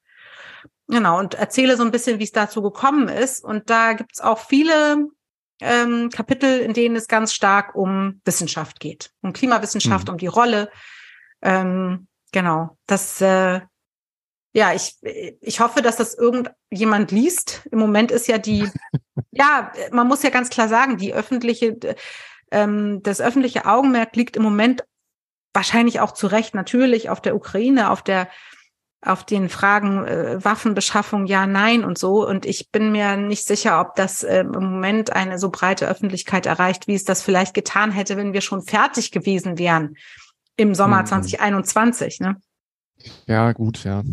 Genau, und erzähle so ein bisschen, wie es dazu gekommen ist. Und da gibt's auch viele ähm, Kapitel, in denen es ganz stark um Wissenschaft geht, um Klimawissenschaft, mhm. um die Rolle. Ähm, genau, das äh, ja, ich, ich hoffe, dass das irgendjemand liest. Im Moment ist ja die, *laughs* ja, man muss ja ganz klar sagen, die öffentliche, ähm, das öffentliche Augenmerk liegt im Moment wahrscheinlich auch zu Recht natürlich auf der Ukraine, auf der, auf den Fragen äh, Waffenbeschaffung, ja, nein und so. Und ich bin mir nicht sicher, ob das äh, im Moment eine so breite Öffentlichkeit erreicht, wie es das vielleicht getan hätte, wenn wir schon fertig gewesen wären im Sommer mhm. 2021. Ne? Ja, gut, ja.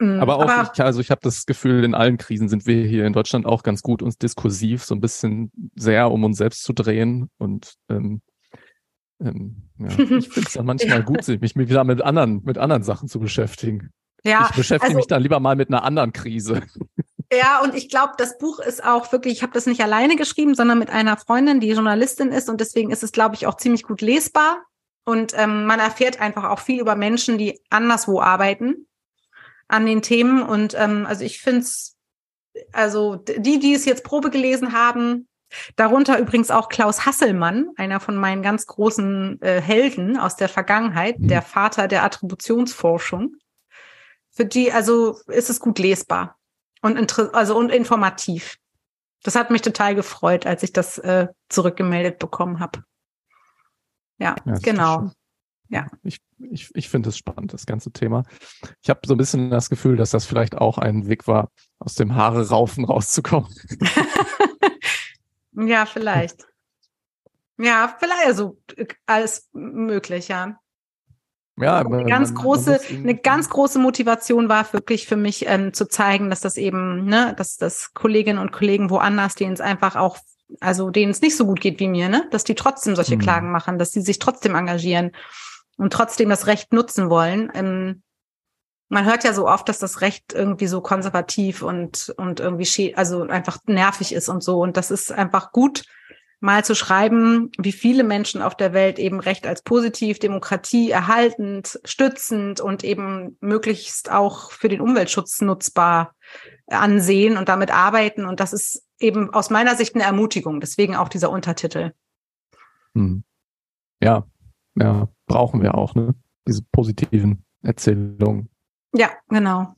Mhm, aber auch, aber, ich, also ich habe das Gefühl, in allen Krisen sind wir hier in Deutschland auch ganz gut, uns diskursiv so ein bisschen sehr um uns selbst zu drehen und ähm, ähm, ja, *laughs* ich finde es dann manchmal gut, mich wieder mit anderen, mit anderen Sachen zu beschäftigen. Ja, ich beschäftige also, mich dann lieber mal mit einer anderen Krise. Ja, und ich glaube, das Buch ist auch wirklich, ich habe das nicht alleine geschrieben, sondern mit einer Freundin, die Journalistin ist und deswegen ist es, glaube ich, auch ziemlich gut lesbar. Und ähm, man erfährt einfach auch viel über Menschen, die anderswo arbeiten an den Themen. Und ähm, also ich finde es, also die, die es jetzt Probe gelesen haben, darunter übrigens auch Klaus Hasselmann, einer von meinen ganz großen äh, Helden aus der Vergangenheit, mhm. der Vater der Attributionsforschung. Für die, also ist es gut lesbar und also und informativ. Das hat mich total gefreut, als ich das äh, zurückgemeldet bekommen habe. Ja, ja genau. Ja. Ich, ich, ich finde es spannend, das ganze Thema. Ich habe so ein bisschen das Gefühl, dass das vielleicht auch ein Weg war, aus dem Haare raufen rauszukommen. *laughs* ja, vielleicht. Ja, vielleicht, also alles möglich, ja. Ja, eine ganz große, eine ganz große Motivation war wirklich für mich ähm, zu zeigen, dass das eben, ne, dass das Kolleginnen und Kollegen woanders, denen es einfach auch also denen es nicht so gut geht wie mir, ne, dass die trotzdem solche mhm. Klagen machen, dass sie sich trotzdem engagieren und trotzdem das Recht nutzen wollen. Ähm, man hört ja so oft, dass das Recht irgendwie so konservativ und und irgendwie also einfach nervig ist und so und das ist einfach gut mal zu schreiben, wie viele Menschen auf der Welt eben Recht als positiv, Demokratie erhaltend, stützend und eben möglichst auch für den Umweltschutz nutzbar ansehen und damit arbeiten. Und das ist eben aus meiner Sicht eine Ermutigung. Deswegen auch dieser Untertitel. Hm. Ja, ja, brauchen wir auch, ne? Diese positiven Erzählungen. Ja, genau.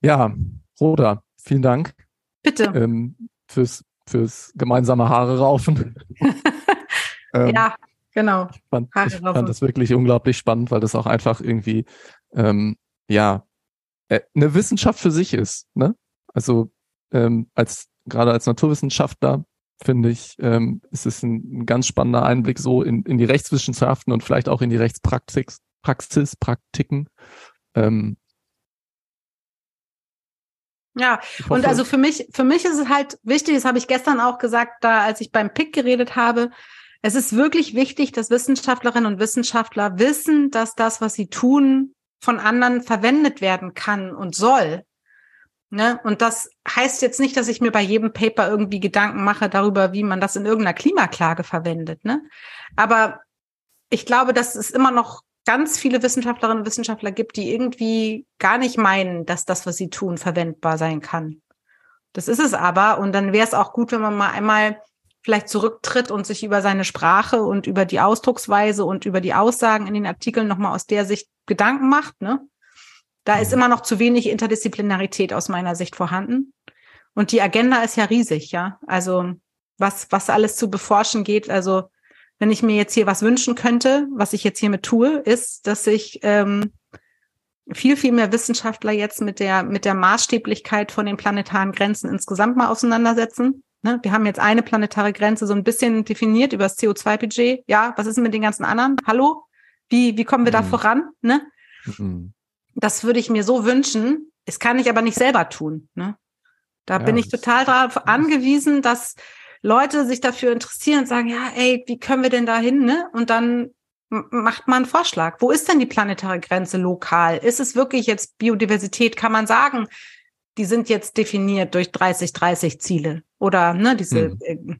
Ja, Roda, vielen Dank. Bitte. Ähm, fürs, fürs gemeinsame Haare raufen. *laughs* ähm, ja, genau. Ich fand, ich fand das wirklich unglaublich spannend, weil das auch einfach irgendwie, ähm, ja, äh, eine Wissenschaft für sich ist. Ne? Also ähm, als gerade als Naturwissenschaftler finde ich, ähm, ist es ein, ein, ganz spannender Einblick so in, in die Rechtswissenschaften und vielleicht auch in die Rechtspraxis, Praxis, Praktiken. Ähm, ja, und also für mich, für mich ist es halt wichtig, das habe ich gestern auch gesagt, da als ich beim PIC geredet habe, es ist wirklich wichtig, dass Wissenschaftlerinnen und Wissenschaftler wissen, dass das, was sie tun, von anderen verwendet werden kann und soll. Ne? Und das heißt jetzt nicht, dass ich mir bei jedem Paper irgendwie Gedanken mache darüber, wie man das in irgendeiner Klimaklage verwendet. Ne? Aber ich glaube, dass es immer noch ganz viele Wissenschaftlerinnen und Wissenschaftler gibt, die irgendwie gar nicht meinen, dass das, was sie tun, verwendbar sein kann. Das ist es aber. Und dann wäre es auch gut, wenn man mal einmal vielleicht zurücktritt und sich über seine Sprache und über die Ausdrucksweise und über die Aussagen in den Artikeln nochmal aus der Sicht Gedanken macht. Ne? Da ist mhm. immer noch zu wenig Interdisziplinarität aus meiner Sicht vorhanden. Und die Agenda ist ja riesig, ja. Also was, was alles zu beforschen geht. Also wenn ich mir jetzt hier was wünschen könnte, was ich jetzt hiermit tue, ist, dass ich ähm, viel, viel mehr Wissenschaftler jetzt mit der, mit der Maßstäblichkeit von den planetaren Grenzen insgesamt mal auseinandersetzen. Ne? Wir haben jetzt eine planetare Grenze so ein bisschen definiert über das CO2-Budget. Ja, was ist denn mit den ganzen anderen? Hallo? Wie, wie kommen wir da mhm. voran? Ne? Mhm. Das würde ich mir so wünschen. Das kann ich aber nicht selber tun. Ne? Da ja, bin ich total darauf angewiesen, dass Leute sich dafür interessieren und sagen, ja, ey, wie können wir denn da hin? Ne? Und dann macht man einen Vorschlag. Wo ist denn die planetare Grenze lokal? Ist es wirklich jetzt Biodiversität? Kann man sagen, die sind jetzt definiert durch 30-30 Ziele oder ne, diese hm.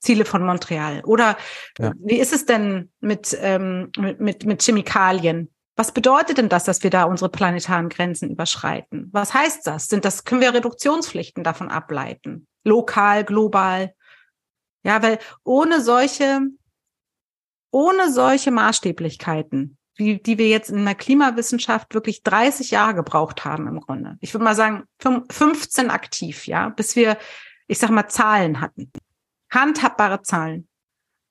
Ziele von Montreal? Oder ja. wie ist es denn mit, ähm, mit, mit, mit Chemikalien? Was bedeutet denn das, dass wir da unsere planetaren Grenzen überschreiten? Was heißt das? Sind das, können wir Reduktionspflichten davon ableiten? Lokal, global? Ja, weil ohne solche, ohne solche Maßstäblichkeiten, wie, die wir jetzt in der Klimawissenschaft wirklich 30 Jahre gebraucht haben im Grunde. Ich würde mal sagen, 15 aktiv, ja, bis wir, ich sag mal, Zahlen hatten. Handhabbare Zahlen.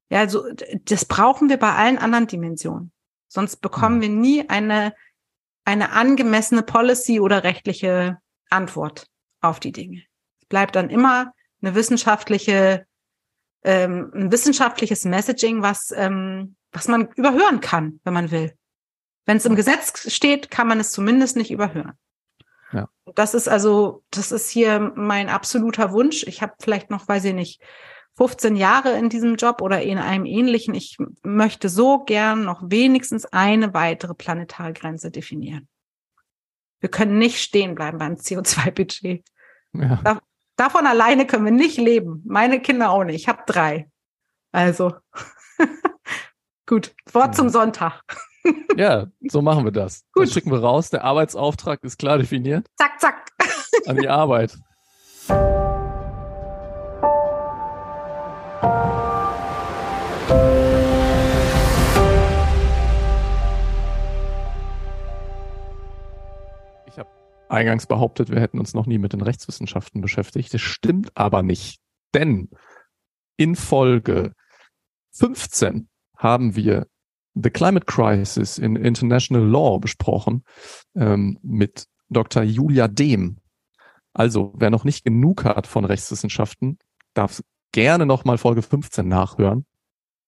Ja, also das brauchen wir bei allen anderen Dimensionen. Sonst bekommen mhm. wir nie eine, eine angemessene Policy oder rechtliche Antwort auf die Dinge. Es bleibt dann immer eine wissenschaftliche ähm, ein wissenschaftliches Messaging, was, ähm, was man überhören kann, wenn man will. Wenn es im Gesetz steht, kann man es zumindest nicht überhören. Ja. Das ist also, das ist hier mein absoluter Wunsch. Ich habe vielleicht noch, weiß ich nicht, 15 Jahre in diesem Job oder in einem ähnlichen. Ich möchte so gern noch wenigstens eine weitere planetare Grenze definieren. Wir können nicht stehen bleiben beim CO2-Budget. Ja. Davon alleine können wir nicht leben. Meine Kinder auch nicht. Ich habe drei. Also *laughs* gut. Wort zum Sonntag. *laughs* ja, so machen wir das. Gut. Das schicken wir raus. Der Arbeitsauftrag ist klar definiert. Zack, zack. An die Arbeit. *laughs* eingangs behauptet, wir hätten uns noch nie mit den Rechtswissenschaften beschäftigt. Das stimmt aber nicht. Denn in Folge 15 haben wir The Climate Crisis in International Law besprochen ähm, mit Dr. Julia Dehm. Also, wer noch nicht genug hat von Rechtswissenschaften, darf gerne nochmal Folge 15 nachhören.